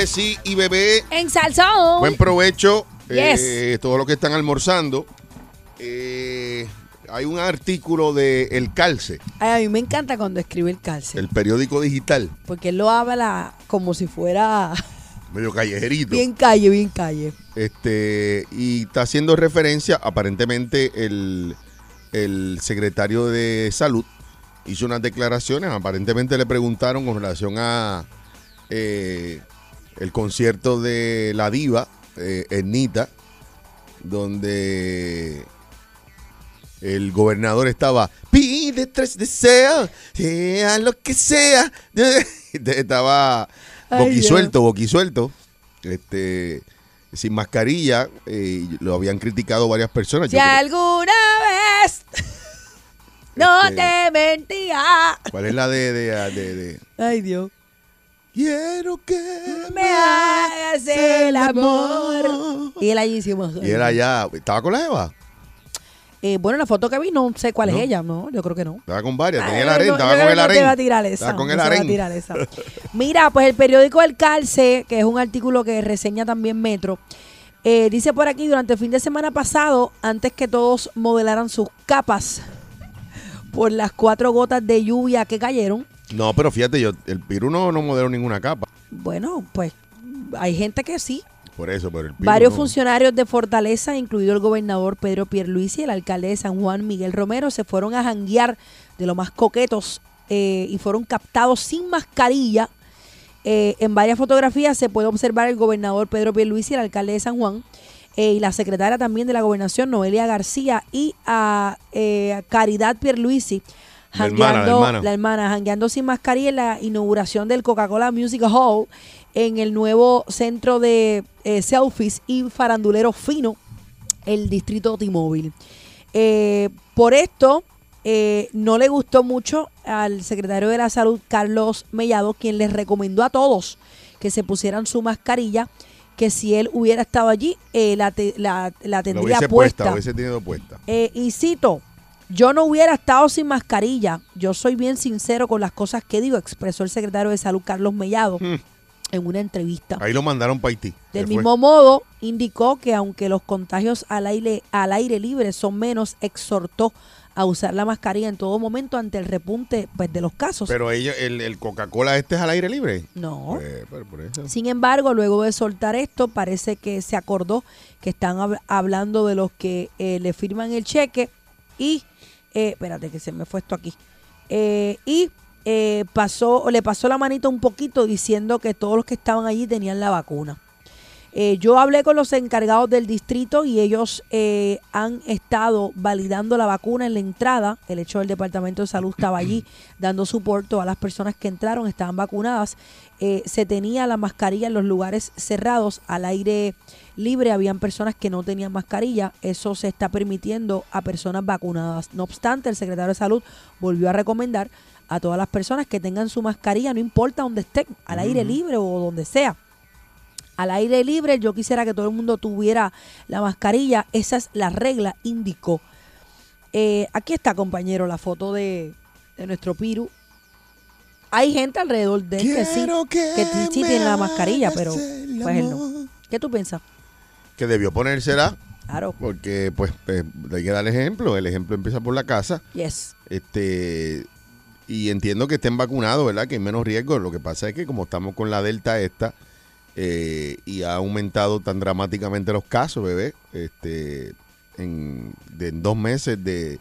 Jesse y Bebé. En Salsón. Buen provecho. Yes. Eh, todos los que están almorzando. Eh, hay un artículo de El Calce, Ay, a mí me encanta cuando escribe el calce. el periódico digital, Porque él lo habla como si fuera medio callejerito. bien calle, bien calle. Este, y está haciendo referencia, aparentemente, el, el secretario de salud hizo unas declaraciones. Aparentemente le preguntaron con relación a eh, el concierto de la diva, eh, Ernita, donde el gobernador estaba, pide tres deseos, sea lo que sea. estaba boquisuelto, boquisuelto. Este, sin mascarilla, eh, y lo habían criticado varias personas. Si alguna vez no Este- te mentía. ¿Cuál es la de, de, de- de- Ay, Dios. Quiero que Me hagas el amor. Y él allí hicimos. Y él allá, ¿estaba con la Eva? Eh, bueno, la foto que vi, no sé cuál No. es ella, ¿no? Yo creo que no. Estaba con varias, tenía el harén, no, estaba con el no harén. a tirar esa, Estaba con no el harén. tirar esa. Mira, pues el periódico El Calce, que es un artículo que reseña también Metro, eh, dice por aquí, durante el fin de semana pasado, antes que todos modelaran sus capas por las cuatro gotas de lluvia que cayeron, No, pero fíjate, yo, el Piru no, no modeló ninguna capa. bueno, pues hay gente que sí. Por eso, pero el Piru Varios no. funcionarios de Fortaleza, incluido el gobernador Pedro Pierluisi y el alcalde de San Juan Miguel Romero, se fueron a janguear de lo más coquetos eh, y fueron captados sin mascarilla. Eh, en varias fotografías se puede observar el gobernador Pedro Pierluisi y el alcalde de San Juan eh, y la secretaria también de la gobernación, Noelia García, y a eh, Caridad Pierluisi. La hermana, la jangueando- hermana. jangueando sin mascarilla en la inauguración del Coca-Cola Music Hall en el nuevo centro de eh, selfies y farandulero fino, el distrito T-Mobile. Eh, por esto, eh, no le gustó mucho al secretario de la Salud, Carlos Mellado, quien les recomendó a todos que se pusieran su mascarilla, que si él hubiera estado allí, eh, la, te- la, la tendría puesta. puesta, lo hubiese tenido puesta. Eh, y cito, yo no hubiera estado sin mascarilla. Yo soy bien sincero con las cosas que digo, expresó el secretario de Salud, Carlos Mellado, en una entrevista. Ahí lo mandaron para Haití. Del mismo modo, indicó que aunque los contagios al aire, al aire libre son menos, exhortó a usar la mascarilla en todo momento ante el repunte pues, de los casos. Pero ellos, el, el Coca-Cola este es al aire libre. no. Eh, pero por eso. Sin embargo, luego de soltar esto, parece que se acordó que están hab- hablando de los que eh, le firman el cheque y, eh, espérate que se me fue esto aquí, Eh, y eh, pasó, le pasó la manita un poquito diciendo que todos los que estaban allí tenían la vacuna. Eh, yo hablé con los encargados del distrito y ellos eh, han estado validando la vacuna en la entrada. El hecho del Departamento de Salud estaba allí dando soporte a las personas que entraron, estaban vacunadas. Eh, se tenía la mascarilla en los lugares cerrados, al aire libre. Habían personas que no tenían mascarilla. Eso se está permitiendo a personas vacunadas. No obstante, el secretario de Salud volvió a recomendar a todas las personas que tengan su mascarilla, no importa dónde estén, al aire libre o donde sea al aire libre. Yo quisiera que todo el mundo tuviera la mascarilla. Esa es la regla, indicó. Eh, aquí está, compañero, la foto de, de nuestro Piru. Hay gente alrededor de él que sí, que que sí, tiene la mascarilla, pero pues él no. amor. ¿Qué tú piensas? Que debió ponérsela Claro. porque pues eh, hay que dar ejemplo. El ejemplo empieza por la casa. Yes. Este, y entiendo que estén vacunados, ¿verdad? Que hay menos riesgo. Lo que pasa es que como estamos con la delta esta eh, y ha aumentado tan dramáticamente los casos, bebé, este, en, de, en dos meses de,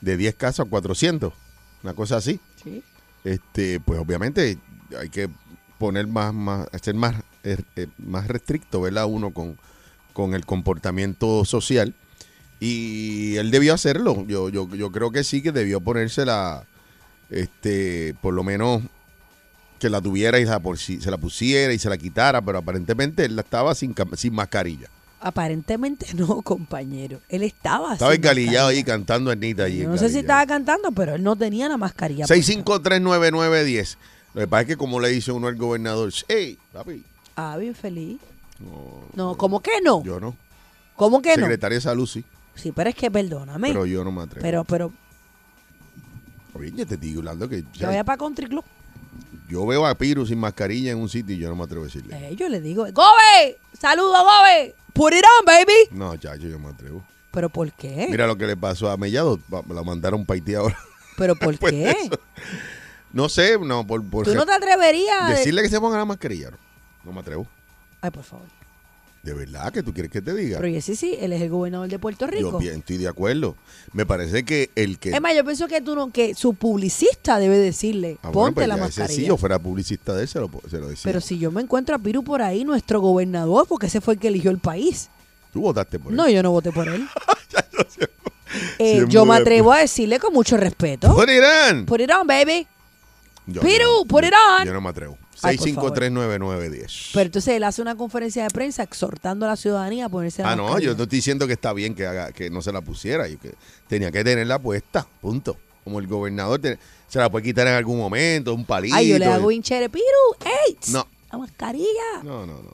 de 10 casos a 400, una cosa así. Sí. Este, pues obviamente hay que poner más, más, ser más, eh, eh, más restricto, ¿verdad? Uno con, con el comportamiento social. Y él debió hacerlo. Yo, yo, yo creo que sí, que debió ponérsela, este, por lo menos que la tuviera y la, por, si- se la pusiera y se la quitara, pero aparentemente él la estaba sin, sin mascarilla. Aparentemente no, compañero. Él estaba Estaba sin engalillado ahí cantando Ernita allí. Yo no sé si estaba cantando, pero él no tenía la mascarilla. puesta. 6539910. Lo que pasa es que como le dice uno al gobernador, hey, papi, Ah, bien feliz. No, ¿cómo que no? yo no. ¿Cómo que no? Secretaria de Salud, sí. Sí, pero es que perdóname. Pero yo no me atrevo. Pero, pero, Oye, yo te digo, hablando que que vaya para Country Club. yo veo a Piru sin mascarilla en un sitio y yo no me atrevo a decirle. Eh, yo le digo, ¡Gobe! ¡Saludo, Gobe! ¡Put it on, baby! No, chacho, yo me atrevo. ¿Pero por qué? Mira lo que le pasó a Mellado. La mandaron para Haití ahora. ¿Pero por qué? No sé, no, por, por ¿Tú no te atreverías? de- decirle que se ponga la mascarilla. No, No me atrevo. Ay, por favor. De verdad que tú quieres que te diga. Pero y sí, sí, él es el gobernador de Puerto Yo Rico. bien, estoy de acuerdo. Me parece que el que. Es más, yo pienso que tú no, que su publicista debe decirle, Ah, bueno, ponte pues la mascarilla. sí, yo fuera publicista de él, se lo, se lo decía. Pero si yo me encuentro a Piru por ahí, nuestro gobernador, porque ese fue el que eligió el país. Tú votaste por él. No, yo no voté por él. Eh, Siempre yo me atrevo a decirle con mucho respeto. Put it on. Put it on, baby. Yo- Piru, yo- put it on. Yo no me atrevo. Ay, por favor. 6539910. Pero entonces él hace una conferencia de prensa exhortando a la ciudadanía a ponerse la Ah, no, yo no estoy diciendo que está bien que haga, que no se la pusiera, y que tenía que tenerla puesta, punto. Como el gobernador te- se la puede quitar en algún momento, un palito. Ay, yo le y- hago hinchere, Piru, ey, No. la mascarilla. No, no, no.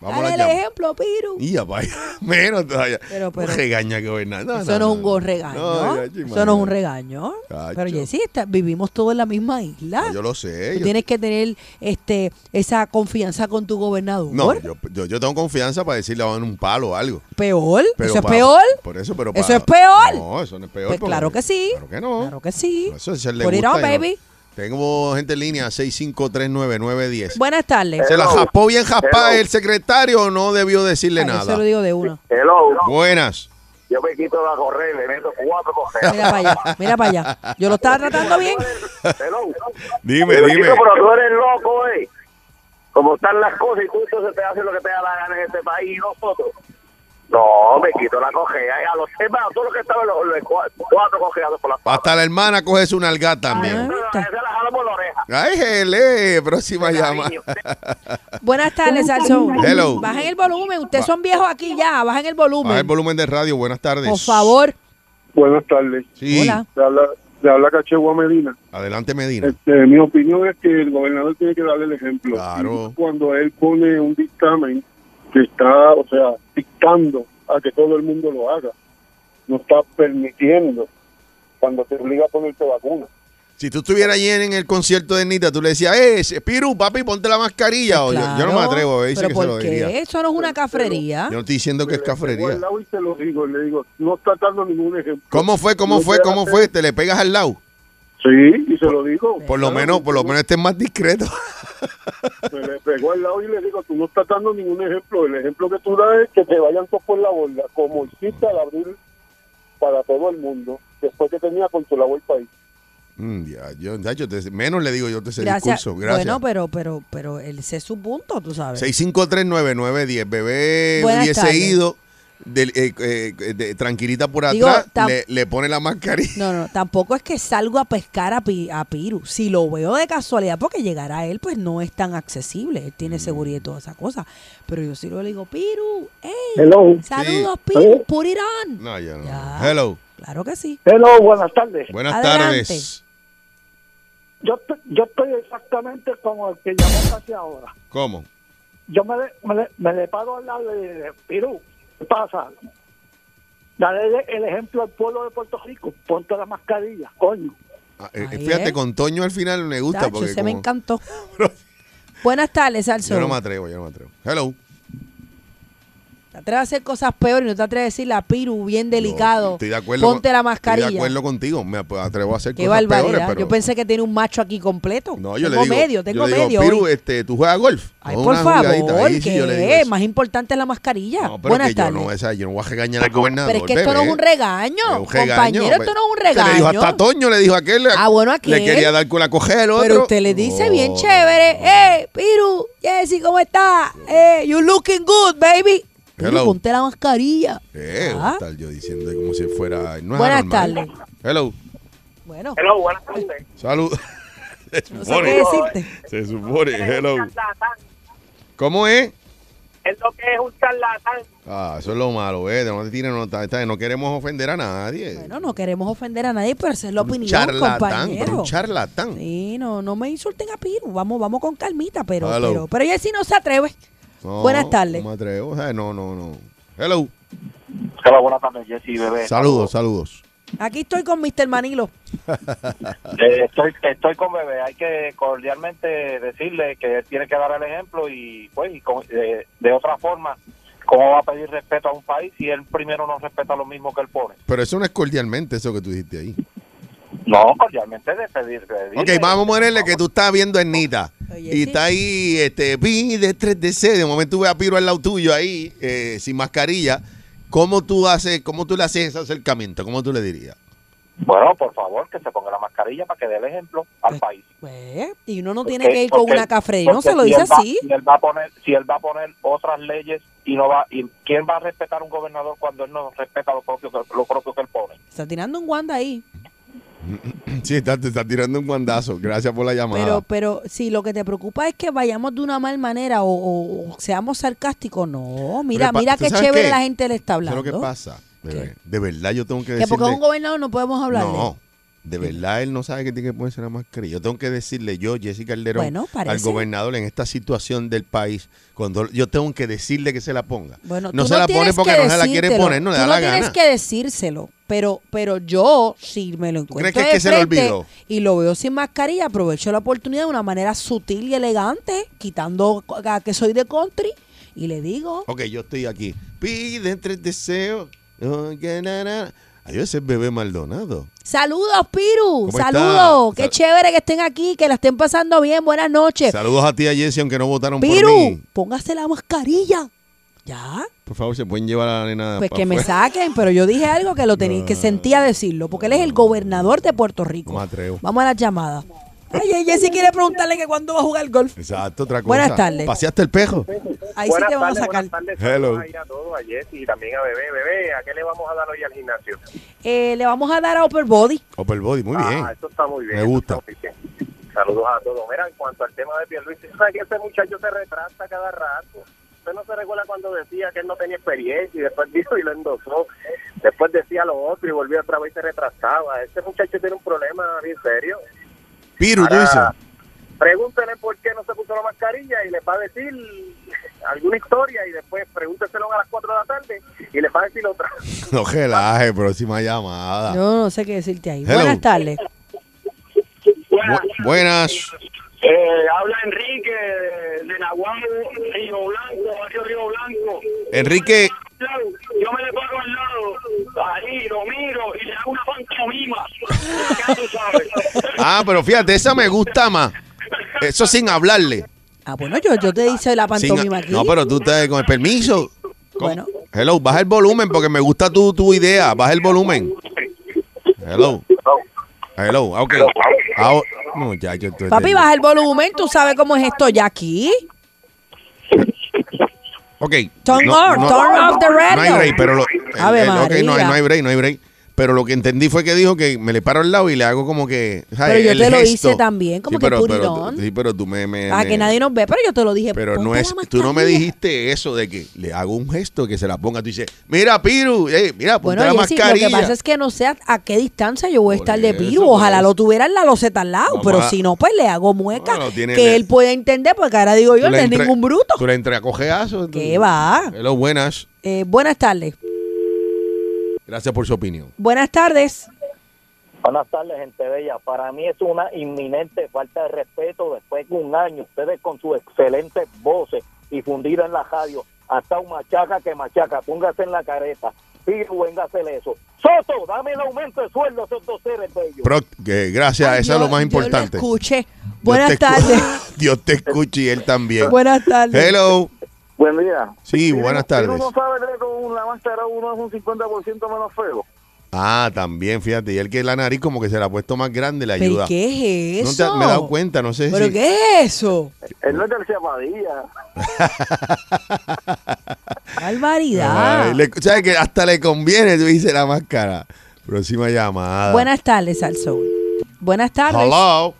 Vamos a el ejemplo, Piru. Y ya, vaya. Menos todavía. Pero, pero- regaña que. No, Eso no, es un go- regaño. No, Eso no es un regaño. Pero Jessy, está- vivimos todos en la misma isla. No, yo lo sé. Tú yo- tienes que tener este esa confianza con tu gobernador. no, yo, yo, yo tengo confianza para decirle a un palo o algo. ¿Peor? Pero ¿Eso es peor? Por eso, pero ¿Eso es peor? No, eso no es peor. Pues porque- claro que sí. Claro que no. Claro que sí. Eso es Put it gusta on, baby. Tengo gente en línea, 6539910. Buenas tardes. ¿Se la jaspó bien jaspada Hello. el secretario o no debió decirle Ay, yo nada? se lo digo de una. Hello. Buenas. Yo me quito la correa y le meto cuatro correas. Mira para allá, mira para allá. Yo lo estaba tratando bien. Hello. Dime, Pero, dime. chico, pero tú eres loco, eh. Como están las cosas y tú entonces te haces lo que te da la gana en este país y nosotros. No, me quito la cojea y a los demás, todos los que estaban los, los cua- cuatro cojeados por la Hasta la hermana coge su nalga Ah, también. Esa la jalo por la oreja. Ay, gele, próxima llama. Buenas tardes, Salsón. Hello. Bajen el volumen. Ustedes son viejos aquí ya. Bajen el volumen. Baja el volumen de radio, buenas tardes. Por favor. Buenas tardes. Sí. Hola. Le habla, le habla Cachegua Medina. Adelante, Medina. Este, mi opinión es que el gobernador tiene que darle el ejemplo. Claro. Cuando él pone un dictamen que está, o sea, dictando a que todo el mundo lo haga, no está permitiendo cuando te obliga a ponerte vacuna. Si tú estuvieras allí en el concierto de Nita, tú le decías, eh, Piru, papi, ponte la mascarilla. O yo- yo, no me Claro. atrevo a decir ¿Pero que se lo por diría. qué? Eso no es una cafrería. Yo no estoy diciendo que es Pegó al cafrería. lado y te lo digo, le digo, no está dando ningún ejemplo. ¿Cómo fue? ¿Cómo No fue? ¿Cómo hacer- fue? ¿Te le pegas al lado? Sí, y se lo digo. Por lo Claro, menos, por lo menos estés más discreto. Me le pegó al lado y le digo, tú no estás dando ningún ejemplo. El ejemplo que tú das es que te vayan todos por la borda, como hiciste al abrir para todo el mundo, después que tenía controlado el país. Mm, ya, yo, ya, yo te- menos le digo yo te ese Gracias. discurso. Gracias. Bueno, pero, pero, pero él ese es su punto, tú sabes. 6539910. Bebé Buenas hubiese tardes. ido eh, eh, de- tranquilita por Digo, atrás, tam- le, le pone la mascarilla. No, no, tampoco es que salgo a pescar a, Pi- a Piru. Si lo veo de casualidad, porque llegar a él, pues no es tan accesible. Él Mm. tiene seguridad y toda esa cosa. Pero yo sí lo le digo, Piru, hey, Hello. saludos, Sí. Piru, put it on. No, ya no. Ya. Hello. Claro que sí. Hello, buenas tardes. Buenas Adelante. tardes. Yo, yo estoy exactamente como el que llamó casi ahora. ¿Cómo? Yo me le, me le, me le paro al lado de Pirú. ¿Qué pasa? Dale el, ejemplo al pueblo de Puerto Rico. Ponte la mascarilla, coño. Ah, eh, fíjate, es. con Toño al final me gusta Tacho, porque ese me como- atreves a hacer cosas peores y no te atreves a decirle a Piru, bien delicado. Estoy de acuerdo. Ponte con- la mascarilla. Estoy de acuerdo contigo. Me atrevo a hacer Qué cosas barbaridad. peores, pero... Yo pensé que tiene un macho aquí completo. no, yo tengo le digo, medio, tengo yo le digo, medio. Piru, hoy. este, ¿tú juegas golf? Ay, por favor, Ahí sí. Más importante es la mascarilla. No, pero Buenas que yo tardes. no, o sea, yo no voy a regañar al gobernador. Pero es que esto no es bebé. un regaño. Es un regaño, Compañero, esto no es un Se le dijo regaño. hasta Toño, le dijo a aquel. Ah, bueno, ¿a quién? Le quería dar con la coger otro. Pero usted le dice bien chévere, eh, Piru, Jessy, ¿cómo está? Eh, you looking good, baby. Hello. ponte la mascarilla. Eh, voy a Ah. estar yo diciendo como si fuera. No es Buenas tardes. Hello. Bueno, Hello, buenas tardes. Salud. Se no sé supone. qué decirte. Se supone. Hello. ¿Cómo es? Es lo que es un charlatán. Ah, eso es lo malo, ¿eh? No te tiren nota. esta- No queremos ofender a nadie. Bueno, no queremos ofender a nadie, pero esa es la un opinión, charlatán, compañero. pero un charlatán. Sí, no, no me insulten a Piru. Vamos, vamos con calmita, pero, Hello. pero, pero Jessy no se atreve. No, Buenas tardes. No me atrevo. o sea, no, no, no. Hello. Hola, buenas tardes, Jessy, bebé. Saludos, saludos. Aquí estoy con Mr. Manilo. Eh, estoy, estoy con bebé. Hay que cordialmente decirle que él tiene que dar el ejemplo y, pues, y con- eh, de otra forma, ¿cómo va a pedir respeto a un país si él primero no respeta lo mismo que él pone? Pero eso no es cordialmente eso que tú dijiste ahí. No, cordialmente de pedir. de Ok, vamos a ponerle que tú estás viendo a Ernita. y está ahí, este, pide 3DC. De momento tú ves a Piro al lado tuyo ahí, eh, sin mascarilla. ¿Cómo tú haces, cómo tú le haces ese acercamiento? ¿Cómo tú le dirías? Bueno, por favor, que se ponga la mascarilla para que dé el ejemplo al país. Pues, y uno no Porque- tiene que ir con porque- una cafre, no se lo si dice él va- así. Si él va a poner, si él va a poner otras leyes y no va, y quién va a respetar a un gobernador cuando él no respeta lo propio, que- lo propio que él pone. Está tirando un guanda ahí. Sí, está, te está tirando un guandazo. Gracias por la llamada. Pero, pero si lo que te preocupa es que vayamos de una mal manera o, o- o seamos sarcásticos, no. Mira, mira ¿tú qué chévere qué? la gente le está ¿Sabes hablando. lo que pasa? bebé? De verdad yo tengo que Que decirle... porque es un gobernador no podemos hablarle. No, de verdad él no sabe que tiene que ponerse una mascarilla. Yo tengo que decirle yo, Jessica Calderón, Bueno, al gobernador en esta situación del país, cuando yo tengo que decirle que se la ponga. Bueno, no se la pone tienes porque que no se la quiere poner, no le Tú da no la tienes gana. que decírselo. Pero, pero yo, si me lo encuentro crees que se olvidó? y lo veo sin mascarilla, aprovecho la oportunidad de una manera sutil y elegante, quitando a que soy de country, y le digo, Ok, yo estoy aquí. Pide tres deseos. Ese es bebé Maldonado. saludos, Piru, ¿Cómo saludos, está? qué Sal- chévere que estén aquí, que la estén pasando bien, buenas noches. Saludos a ti, a Jessy, aunque no votaron por Piru, mí. póngase la mascarilla. ¿Ya? Por favor, se pueden llevar a la nena Pues que me saquen, pero yo dije algo que lo tenía, que sentía decirlo, porque él es el gobernador de Puerto Rico. No me atrevo. Vamos a la llamada. Oye, Jessy quiere preguntarle que cuándo va a jugar golf. Exacto, otra cosa. Buenas tardes. ¿Paseaste el pejo? Ahí sí te vamos a sacar. Hello. Ahí a todos, a Jessy y también a Bebé. Bebé, ¿a qué le vamos a dar hoy al gimnasio? Eh, le vamos a dar a Upper Body. Upper Body, muy bien. Ah, eso está muy bien. Me gusta. bien. Saludos a todos. Mira, en cuanto al tema de Pierluisi, ¿tú ¿sabes que ese muchacho se retrasa cada rato? Usted no se recuerda cuando decía que él no tenía experiencia y después dijo y lo endosó. Después decía lo otro y volvió otra vez y se retrasaba. Ese muchacho tiene un problema bien serio. Piru, tú Ahora, dices. Pregúntele por qué no se puso la mascarilla y les va a decir alguna historia y después pregúnteselo a las 4 de la tarde y les va a decir otra. No relaje, próxima llamada. No, no sé qué decirte ahí. Hello. Buenas tardes. Bu- buenas. Eh, habla Enrique de Nahuatl, Río Blanco, barrio Río Blanco. Enrique, Yo me le paro al lado, ahí lo miro y le hago una pantomima. Ya tú sabes. ah, pero fíjate, esa me gusta más. Eso sin hablarle. Ah, bueno, yo, yo te hice la Sin- pantomima aquí. no, pero tú te, con el permiso. Con- Bueno. Hello, baja el volumen porque me gusta tu, tu idea. Baja el volumen. Hello. Hello, ok. Ahora, muchacho, tú- Papi, baja el volumen, tú sabes cómo es esto ya aquí. Ok. Turn off, turn off the radio. No hay break, pero lo, el- no, hay- María. no hay break, no hay break. Pero lo que entendí fue que dijo que me le paro al lado y le hago como que. ¿sabes? Pero yo El te lo gesto. hice también, como Sí, que pero, sí, pero tú me. me- me- que nadie nos ve, pero yo te lo dije. Pero no es, tú no me mascarilla. dijiste eso de que le hago un gesto que se la ponga. Tú dices, mira, Piru, eh, mira, ponte Bueno, la Jessy, lo mascarilla. que pasa es que no sé a, a qué distancia yo voy a estar de Piru. Ojalá eso. lo tuviera en la loseta al lado, pero a- si no, pues le hago mueca No, que él pueda entender, porque ahora digo yo, no es ningún bruto. Tú le entré a cojeazo. ¿Qué va? Hello, buenas. Eh, buenas tardes. Gracias por su opinión. Buenas tardes. Buenas tardes, gente bella. Para mí es una inminente falta de respeto después de un año ustedes con sus excelentes voces difundidas en la radio ha estado machaca que machaca, póngase en la careta. Piru, hacer eso. Soto, dame el aumento de sueldo a esos dos seres bellos. Pro- que gracias, eso es lo más Dios lo importante. escuche. Buenas tardes. Dios te escuche y él también. Buenas tardes. Hello. Buen día. Sí, buenas tardes. Uno sabe que con la máscara uno es un 50% menos feo. Ah, también, fíjate. Y el que la nariz como que se la ha puesto más grande le ¿Pero ayuda. qué es No te- eso? me he dado cuenta, no sé ¿Pero si... qué es eso? Él no es García Padilla. Barbaridad. Le- ¿Sabes que Hasta le conviene, tú dices la máscara. Próxima llamada. Buenas tardes, al Soul. Buenas tardes. Hello.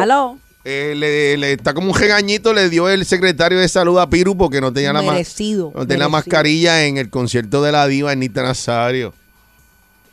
Aló. Eh, le, le- está como un regañito, le dio el secretario de salud a Piru porque no tenía la, Merecido. no tenía la mascarilla en el concierto de la diva Anita Nazario.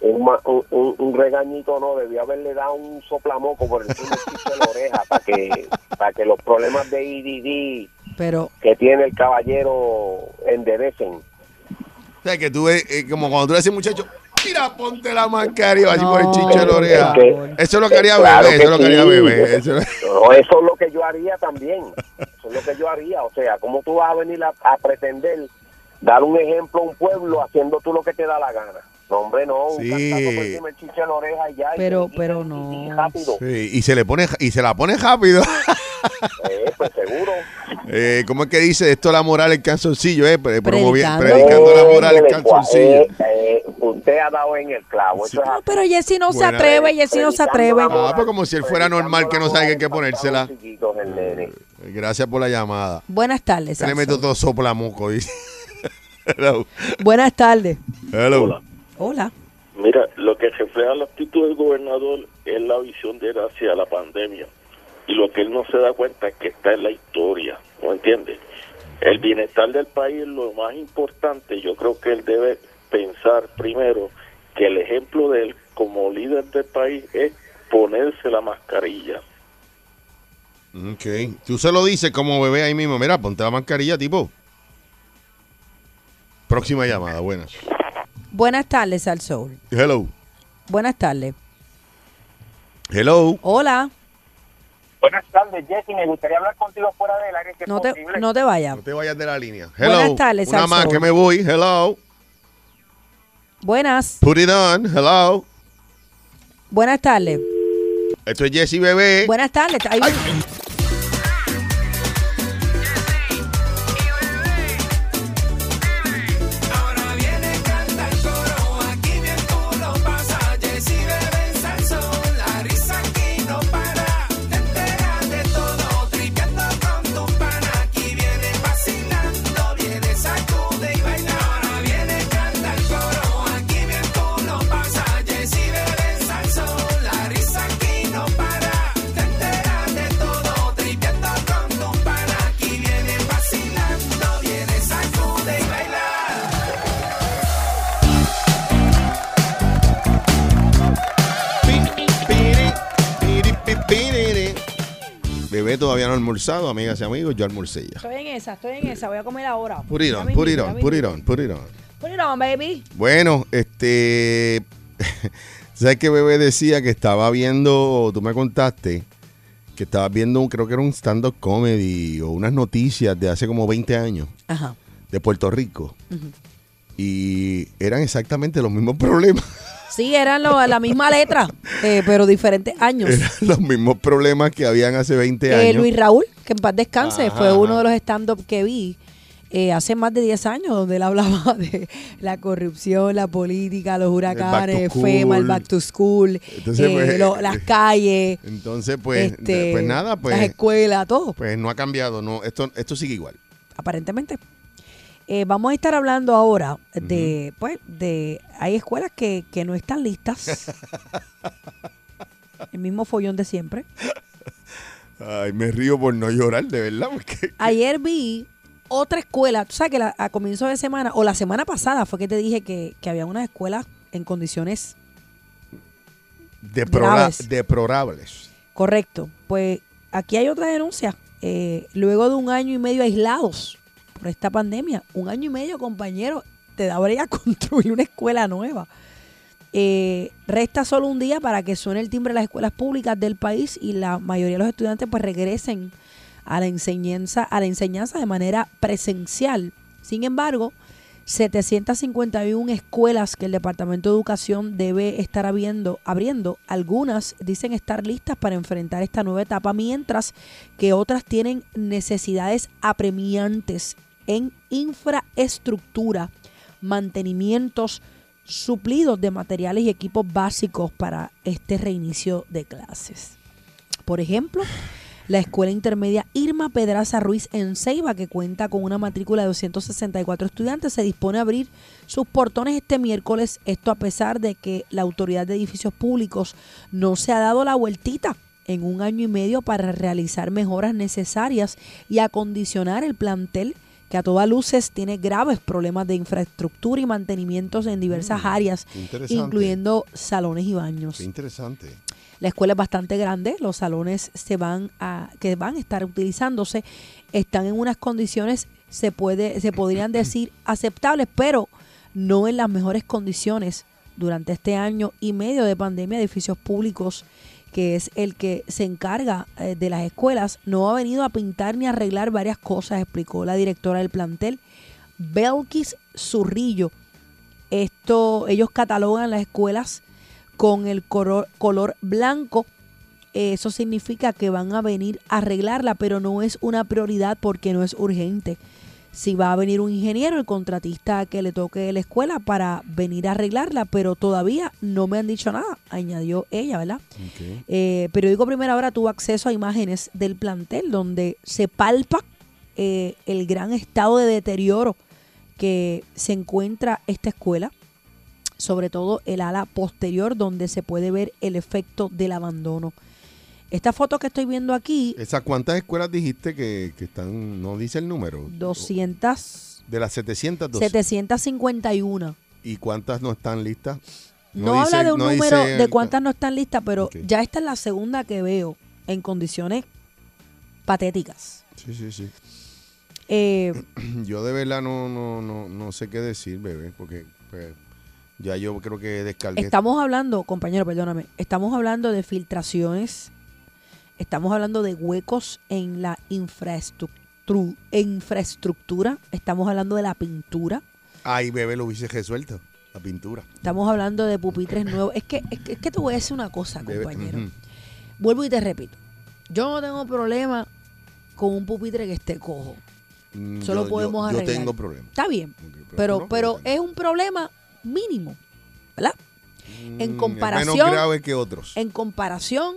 Un, ma- un, un- un regañito no, debió haberle dado un soplamoco por piso de la oreja para que, para que los problemas de IDD Pero, que tiene el caballero enderecen. O sea, que tú ves, eh, como cuando tú le dices, muchacho, mira, ponte la mascarilla, así No, por el chicho de la oreja. es que- Eso es lo que haría Claro bebé, eso es lo que haría sí. bebé. Eso es- No, eso es lo que yo haría también. Eso es lo que yo haría. O sea, ¿cómo tú vas a venir a, a pretender dar un ejemplo a un pueblo haciendo tú lo que te da la gana? No, hombre, no. Un Sí. por chicho la oreja y ya. pero, y- pero y- no. y rápido. Sí, y se le pone y se la pone rápido. Eh, pues seguro. Eh, ¿Cómo es que dice esto la moral el calzoncillo? Eh? Pre- promovi- Predicando. predicando la moral el Eh, eh, eh, usted ha dado en el clavo. Eso es No, pero Jessy no se atreve, Jessy no se atreve. Ah, pues como si él fuera normal que no sabe que ponérsela. Nene. Gracias por la llamada. Buenas tardes, le meto todo soplamuco. Buenas tardes. Hello. Hola. Hola. Mira, lo que refleja la actitud del gobernador es la visión de él hacia la pandemia. Y lo que él no se da cuenta es que está en la historia, ¿no entiendes? El bienestar del país es lo más importante. Yo creo que él debe pensar primero que el ejemplo de él como líder del país es ponerse la mascarilla. Ok. Tú se lo dices como bebé ahí mismo. Mira, ponte la mascarilla, tipo. Próxima llamada, buenas. Buenas tardes, al Soul. Hello. Buenas tardes. Hello. Hola. Buenas tardes, Jessy. Me gustaría hablar contigo fuera del área, si es No te, posible. no te vayas. No te vayas de la línea. Buenas Hello. tardes, Una más que me voy. Hello. Buenas. Put it on. Hello. Buenas tardes. Esto es Jesse Bebé. Buenas tardes. Almorzado, amigas y amigos. Yo almorcé ya. Estoy en esa, estoy en esa. Voy a comer ahora. Put it on, put it ya on, mismo. put it on, put it on. Put it on, baby. Bueno, este. ¿Sabes que Bebé decía que estaba viendo, tú me contaste, que estaba viendo, un, creo que era un stand-up comedy o unas noticias de hace como 20 años Ajá. de Puerto Rico y eran exactamente los mismos problemas, Sí, eran lo- la misma letra, eh, pero diferentes años. eran los mismos problemas que habían hace 20 Eh, años. Luis Raúl, que en paz descanse, Ajá, fue uno ajá. de los stand-up que vi eh, hace más de 10 años, donde él hablaba de la corrupción, la política, los huracanes. FEMA, el back to school, Entonces, eh, pues, lo- las calles, Entonces, pues, este, pues nada, pues, las escuelas, todo, pues no ha cambiado, no, esto, esto sigue igual. aparentemente. Eh, vamos a estar hablando ahora de, pues, de, hay escuelas que, que no están listas. El mismo follón de siempre. Ay, me río por no llorar, de verdad, porque Ayer vi otra escuela, tú sabes que la- a comienzo de semana, o la semana pasada fue que te dije que, que había unas escuelas en condiciones deplora- deplorables. correcto. Pues aquí hay otra denuncia. Eh, luego de un año y medio aislados por esta pandemia, un año y medio, compañero, te da a construir una escuela nueva. Eh, resta solo un día para que suene el timbre de las escuelas públicas del país y la mayoría de los estudiantes pues regresen a la enseñanza, a la enseñanza de manera presencial. Sin embargo, 751 escuelas que el Departamento de Educación debe estar abriendo, abriendo, algunas dicen estar listas para enfrentar esta nueva etapa, mientras que otras tienen necesidades apremiantes en infraestructura, mantenimientos, suplidos de materiales y equipos básicos para este reinicio de clases. Por ejemplo, la Escuela Intermedia Irma Pedraza Ruiz en Ceiba, que cuenta con una matrícula de 264 estudiantes, se dispone a abrir sus portones este miércoles, esto a pesar de que la Autoridad de Edificios Públicos no se ha dado la vueltita en un año y medio para realizar mejoras necesarias y acondicionar el plantel que a todas luces tiene graves problemas de infraestructura y mantenimientos en diversas áreas, qué interesante. incluyendo salones y baños. Qué interesante. La escuela es bastante grande, los salones se van a, que van a estar utilizándose están en unas condiciones, se, puede, se podrían decir aceptables, pero no en las mejores condiciones durante este año y medio de pandemia de edificios públicos que es el que se encarga eh, de las escuelas, no ha venido a pintar ni a arreglar varias cosas, explicó la directora del plantel, Belkis Zurrillo. Esto, ellos catalogan las escuelas con el color, color blanco. Eso significa que van a venir a arreglarla, pero no es una prioridad porque no es urgente. Si va a venir un ingeniero, el contratista que le toque la escuela para venir a arreglarla, pero todavía no me han dicho nada, añadió ella, ¿verdad? Eh, Periódico Primera Hora tuvo acceso a imágenes del plantel donde se palpa eh, el gran estado de deterioro que se encuentra esta escuela, sobre todo el ala posterior donde se puede ver el efecto del abandono. Esta foto que estoy viendo aquí, ¿Esas cuántas escuelas dijiste que, que están, no dice el número? 200, De las 702. 751. ¿Y cuántas no están listas? No, dice- habla de un no número dice- de cuántas no están listas, pero ya esta es la segunda que veo en condiciones patéticas. Sí, sí, sí. Eh, Yo de verdad no, no, no, no sé qué decir, bebé, porque pues, ya yo creo que descargué. estamos hablando, compañero, perdóname, estamos hablando de filtraciones, estamos hablando de huecos en la infraestructura, infraestructura estamos hablando de la pintura, Ay, bebé, lo hubiese resuelto, la pintura. estamos hablando de pupitres nuevos. Es que, es que, es que te voy a decir una cosa, Bebé, compañero. Vuelvo y te repito. Yo no tengo problema con un pupitre que esté cojo. Mm, Solo yo- podemos yo, yo arreglar. tengo problemas. Está bien. pero pero no, pero es un problema mínimo, ¿verdad? Mm, En comparación menos grave que otros. en comparación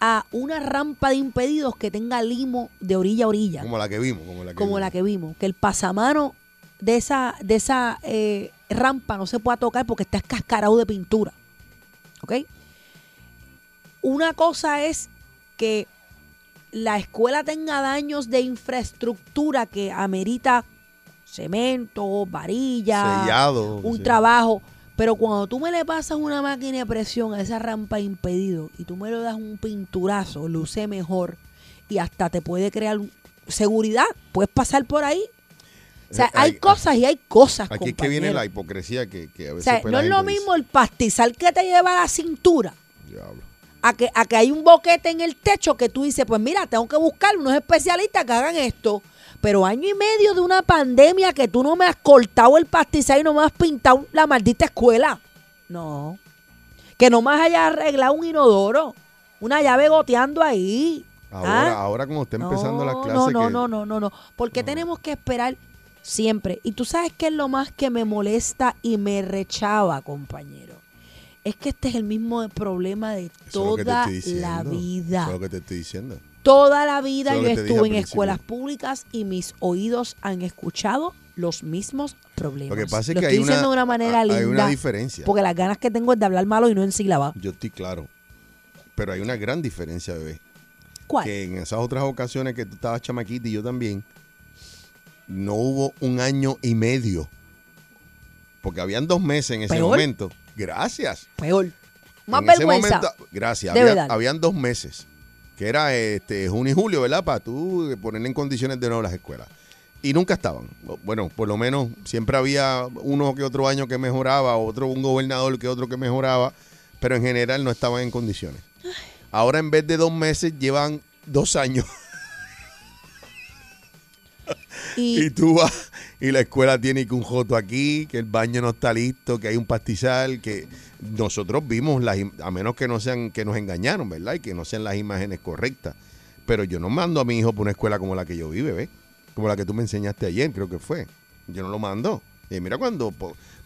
a una rampa de impedidos que tenga limo de orilla a orilla, Como la que vimos, como la que como vimos. la que vimos, que el pasamano de esa de esa eh, rampa no se pueda tocar porque está escascarado de pintura. ¿Ok? Una cosa es que la escuela tenga daños de infraestructura que amerita cemento, varilla, Sellado, un sí. trabajo. Pero cuando tú me le pasas una máquina de presión a esa rampa impedido y tú me lo das un pinturazo, luce mejor y hasta te puede crear seguridad, puedes pasar por ahí. O sea, Eh, hay hay- cosas y hay cosas. Aquí es que viene la hipocresía que, que a O veces sea, pues, no es lo mismo el pastizal que te lleva a la cintura "Diablo". a que, a que hay un boquete en el techo que tú dices, pues mira, tengo que buscar unos especialistas que hagan esto. Pero año y medio de una pandemia que tú no me has cortado el pastizal y no me has pintado la maldita escuela. No. Que no me hayas arreglado un inodoro. Una llave goteando ahí. Ahora, ¿Ah? ahora como está empezando No, clases. No, no, que- no, no, no, no. Porque tenemos que esperar siempre. Y tú sabes qué es lo más que me molesta y me rechava, compañero. Es que este es el mismo problema de Eso toda la vida. Eso es lo que te estoy diciendo. Toda la vida yo estuve en escuelas públicas y mis oídos han escuchado los mismos problemas. Lo que pasa es Lo que estoy hay una- de una manera hay linda. una diferencia. Porque las ganas que tengo es de hablar malo y no en sílaba. Yo estoy claro. Pero hay una gran diferencia, bebé. ¿Cuál? Que en esas otras ocasiones que tú estabas chamaquita y yo también, no hubo un año y medio. Porque habían dos meses en ese Peor. momento. Gracias. Peor. Más en ese momento, gracias. Había- habían dos meses. Que era este junio y julio, ¿verdad? Para tú poner en condiciones de nuevo las escuelas. Y nunca estaban. Bueno, por lo menos siempre había uno que otro año que mejoraba, otro un gobernador que otro que mejoraba, pero en general no estaban en condiciones. Ahora en vez de dos meses llevan dos años. Y- tú vas y la escuela tiene que un joto aquí, que el baño no está listo, que hay un pastizal, que nosotros vimos, las, a menos que no sean, que nos engañaron, ¿verdad? Y que no sean las imágenes correctas. Pero yo no mando a mi hijo por una escuela como la que yo vive, ¿ves? Como la que tú me enseñaste ayer, creo que fue. Yo no lo mando. Y mira cuando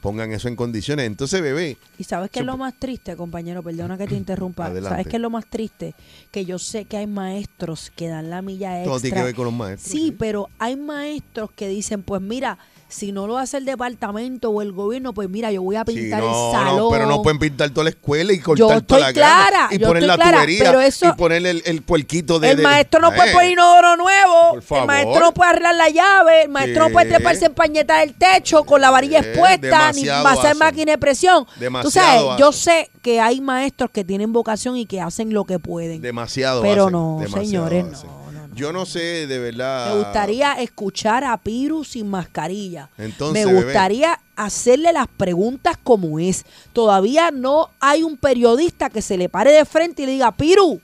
pongan eso en condiciones. Entonces, bebé, Y sabes qué es lo más triste, compañero, perdona que te interrumpa. Adelante. ¿Sabes qué es lo más triste? Que yo sé que hay maestros que dan la milla extra. todo tiene que ver con los maestros. Sí, pero hay maestros que dicen, pues mira, si no lo hace el departamento o el gobierno, pues mira, yo voy a Sí, pintar no, el salón. no, pero no pueden pintar toda la escuela y Yo cortar estoy toda la grama clara, y yo poner estoy la clara, tubería pero eso- y poner el, el puerquito de el de- maestro no puede Eh, poner inodoro nuevo, Por favor. el maestro no puede arreglar la llave, el maestro no puede ¿Qué? treparse en pañeta del techo con la varilla Eh, expuesta, ni demasiado a hacer hacen. máquina de presión. Tú Demasiado sabes, yo sé que hay maestros que tienen vocación y que hacen lo que pueden. demasiado Pero hacen, no, demasiado señores, hacen. Yo no sé, de verdad. Me gustaría escuchar a Piru sin mascarilla. Entonces, Me bebé. gustaría hacerle las preguntas como es. Todavía no hay un periodista que se le pare de frente y le diga, Piru,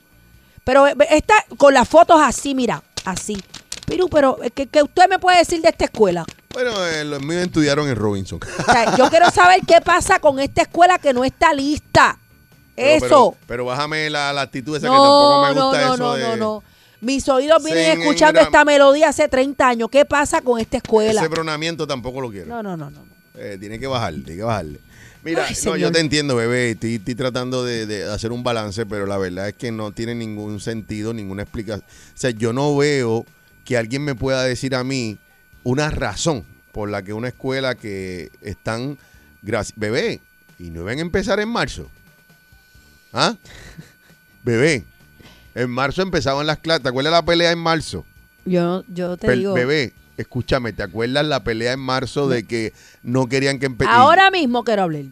pero eh, está con las fotos así, mira, así. Piru, pero eh, ¿qué, qué usted me puede decir de esta escuela? Bueno, eh, los míos estudiaron en Robinson. O sea, yo quiero saber qué pasa con esta escuela que no está lista. Pero- Eso. Pero, pero bájame la, la actitud esa que tampoco No, me no, gusta no, eso no, de. no, no. Mis oídos vienen escuchando esta melodía hace 30 años. ¿Qué pasa con esta escuela? Ese bronamiento tampoco lo quiero. No, no, no, no. Eh, tiene que bajarle, tiene que bajarle. Mira, Ay, no, señor. yo te entiendo, bebé. Estoy, estoy tratando de, de hacer un balance, pero la verdad es que no tiene ningún sentido, ninguna explicación. O sea, yo no veo que alguien me pueda decir a mí una razón por la que una escuela que están. graci- Bebé, y no iban a empezar en marzo. ¿Ah? Bebé, en marzo empezaban las clases. ¿Te acuerdas la pelea en marzo? Yo, yo te digo. Bebé, escúchame, ¿te acuerdas la pelea en marzo de que no querían que empezara? Ahora mismo quiero hablar.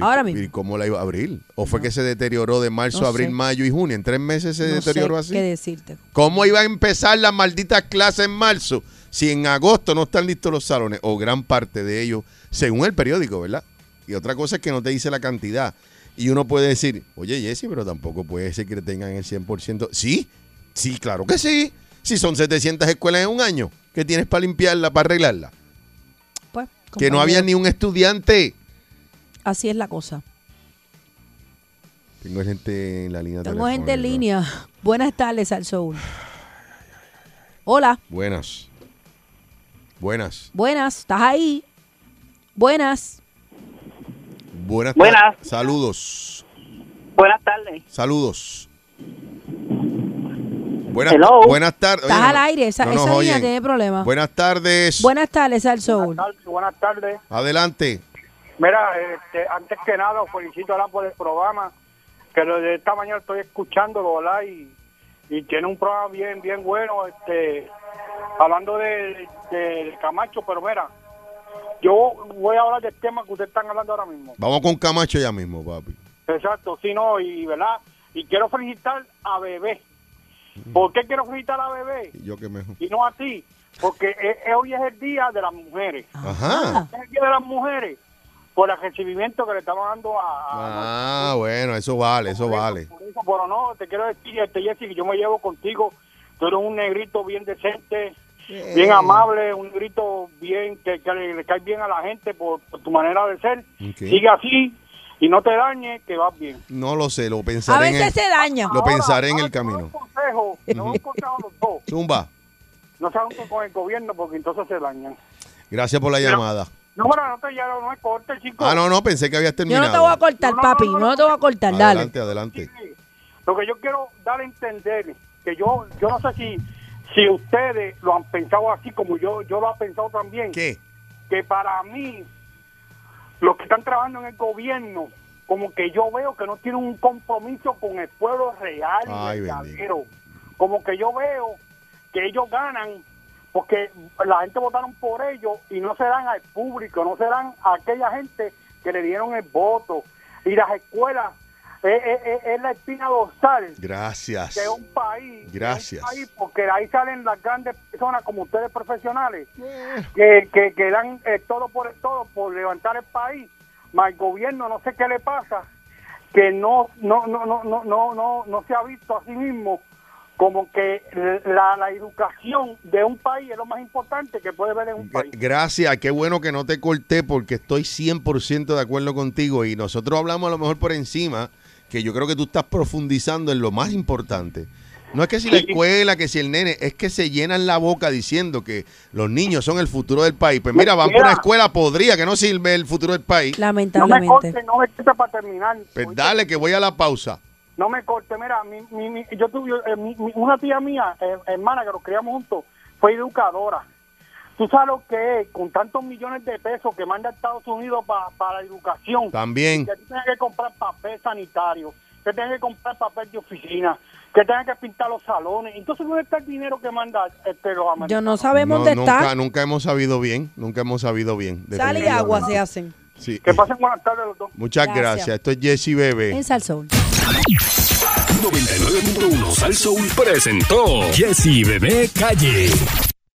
Ahora mismo. ¿Y cómo la iba a abrir? ¿O fue que se deterioró de marzo, No abril, sé. mayo y junio? ¿En tres meses se No deterioró sé así? qué decirte. ¿Cómo iba a empezar las malditas clases en marzo si en agosto no están listos los salones? O gran parte de ellos, según el periódico, ¿verdad? Y otra cosa es que no te dice la cantidad. Y uno puede decir, oye, Jesse, pero tampoco puede ser que tengan el 100%. Sí, sí, claro que sí. Si son 700 escuelas en un año, ¿qué tienes para limpiarla, para arreglarla? Pues, Que no había ni un estudiante. Así es la cosa. Tengo gente en la línea Tengo gente en línea. Buenas tardes al Soul. Hola, Buenas. Buenas. buenas, ¿estás ahí? Buenas. Buenas. Buenas. Saludos. Buenas tardes. Saludos. Buenas, Hello. buenas tardes. Estás al aire, esa, no nos esa oyen. tiene problemas. Buenas tardes. Buenas tardes al Soul. Buenas tardes. Adelante. Mira, este, antes que nada, os felicito ahora por el programa, que lo de esta mañana estoy escuchándolo, ¿verdad? Y, y tiene un programa bien, bien bueno, este, hablando de, de- de Camacho, pero mira, yo voy a hablar del tema que ustedes están hablando ahora mismo. Vamos con Camacho ya mismo, papi. Exacto, sí, no, y verdad, y quiero felicitar a Bebé. ¿Por qué quiero felicitar a Bebé? Y yo que mejor. Y no a ti, porque e- e- hoy es el día de las mujeres. Ajá. Es el día de las mujeres por el recibimiento que le estamos dando a, Ah, bueno, eso vale, eso vale. por eso, pero no, te quiero decir, este Jesse, que yo me llevo contigo. Tú eres un negrito bien decente, bien amable, un negrito bien que, que le, le cae bien a la gente por, por tu manera de ser. Sigue así y no te dañes, que vas bien. No lo sé, lo A pensaré en el, veces se daña. lo pensaré en el Un camino. consejo, te doy un consejo a los dos. Zumba. No se junten con el gobierno porque entonces se dañan. Gracias por la llamada. No, pero no te ya no me cortes, chico. Ah, no, no, pensé que habías Yo terminado. no te voy a cortar, papi. No te voy a cortar, dale. Adelante, adelante. Lo que yo quiero dar a entender, que yo yo no sé si si ustedes lo han pensado así como yo yo lo he pensado también. ¿Qué? Que para mí, los que están trabajando en el gobierno, como que yo veo que no tienen un compromiso con el pueblo real y Ay, verdadero. Como que yo veo que ellos ganan porque la gente votaron por ellos y no se dan al público, no se dan a aquella gente que le dieron el voto. Y las escuelas es, es- es la espina dorsal Gracias. de un país. Gracias. un país, porque ahí salen las grandes personas como ustedes profesionales que, que, que dan eh, todo por el todo por levantar el país. Mas el gobierno no sé qué le pasa que no no no no no no no, no se ha visto a sí mismo como que la, la educación de un país es lo más importante que puede ver en un país. Gracias, qué bueno que no te corté porque estoy 100% de acuerdo contigo y nosotros hablamos a lo mejor por encima, que yo creo que tú estás profundizando en lo más importante. No es que si la escuela, que si el nene, es que se llenan la boca diciendo que los niños son el futuro del país. Pues mira, van por una escuela podría que no sirve el futuro del país. No me Lamentablemente. corte, no me corte para terminar. Pues dale, que voy a la pausa. No me corte, mira, mi, mi- mi- yo tuve eh, mi- mi- una tía mía, eh, hermana que nos criamos juntos, fue educadora. Tú sabes lo que es, con tantos millones de pesos que manda Estados Unidos pa- para la educación. También. Que tú tienes que comprar papel sanitario, que tienes que comprar papel de oficina, que tienes que pintar los salones. Entonces, ¿dónde está el dinero que manda este, los americanos? Yo no sabemos No, dónde nunca, está. nunca hemos sabido bien, nunca hemos sabido bien. Sal y agua se hacen. Sí. Que pasen buenas tardes los dos. Muchas Gracias. gracias. Esto es Jesse Bebé. En Salsón. 99.1 Sal Soul presentó Jesse Bebé Calle.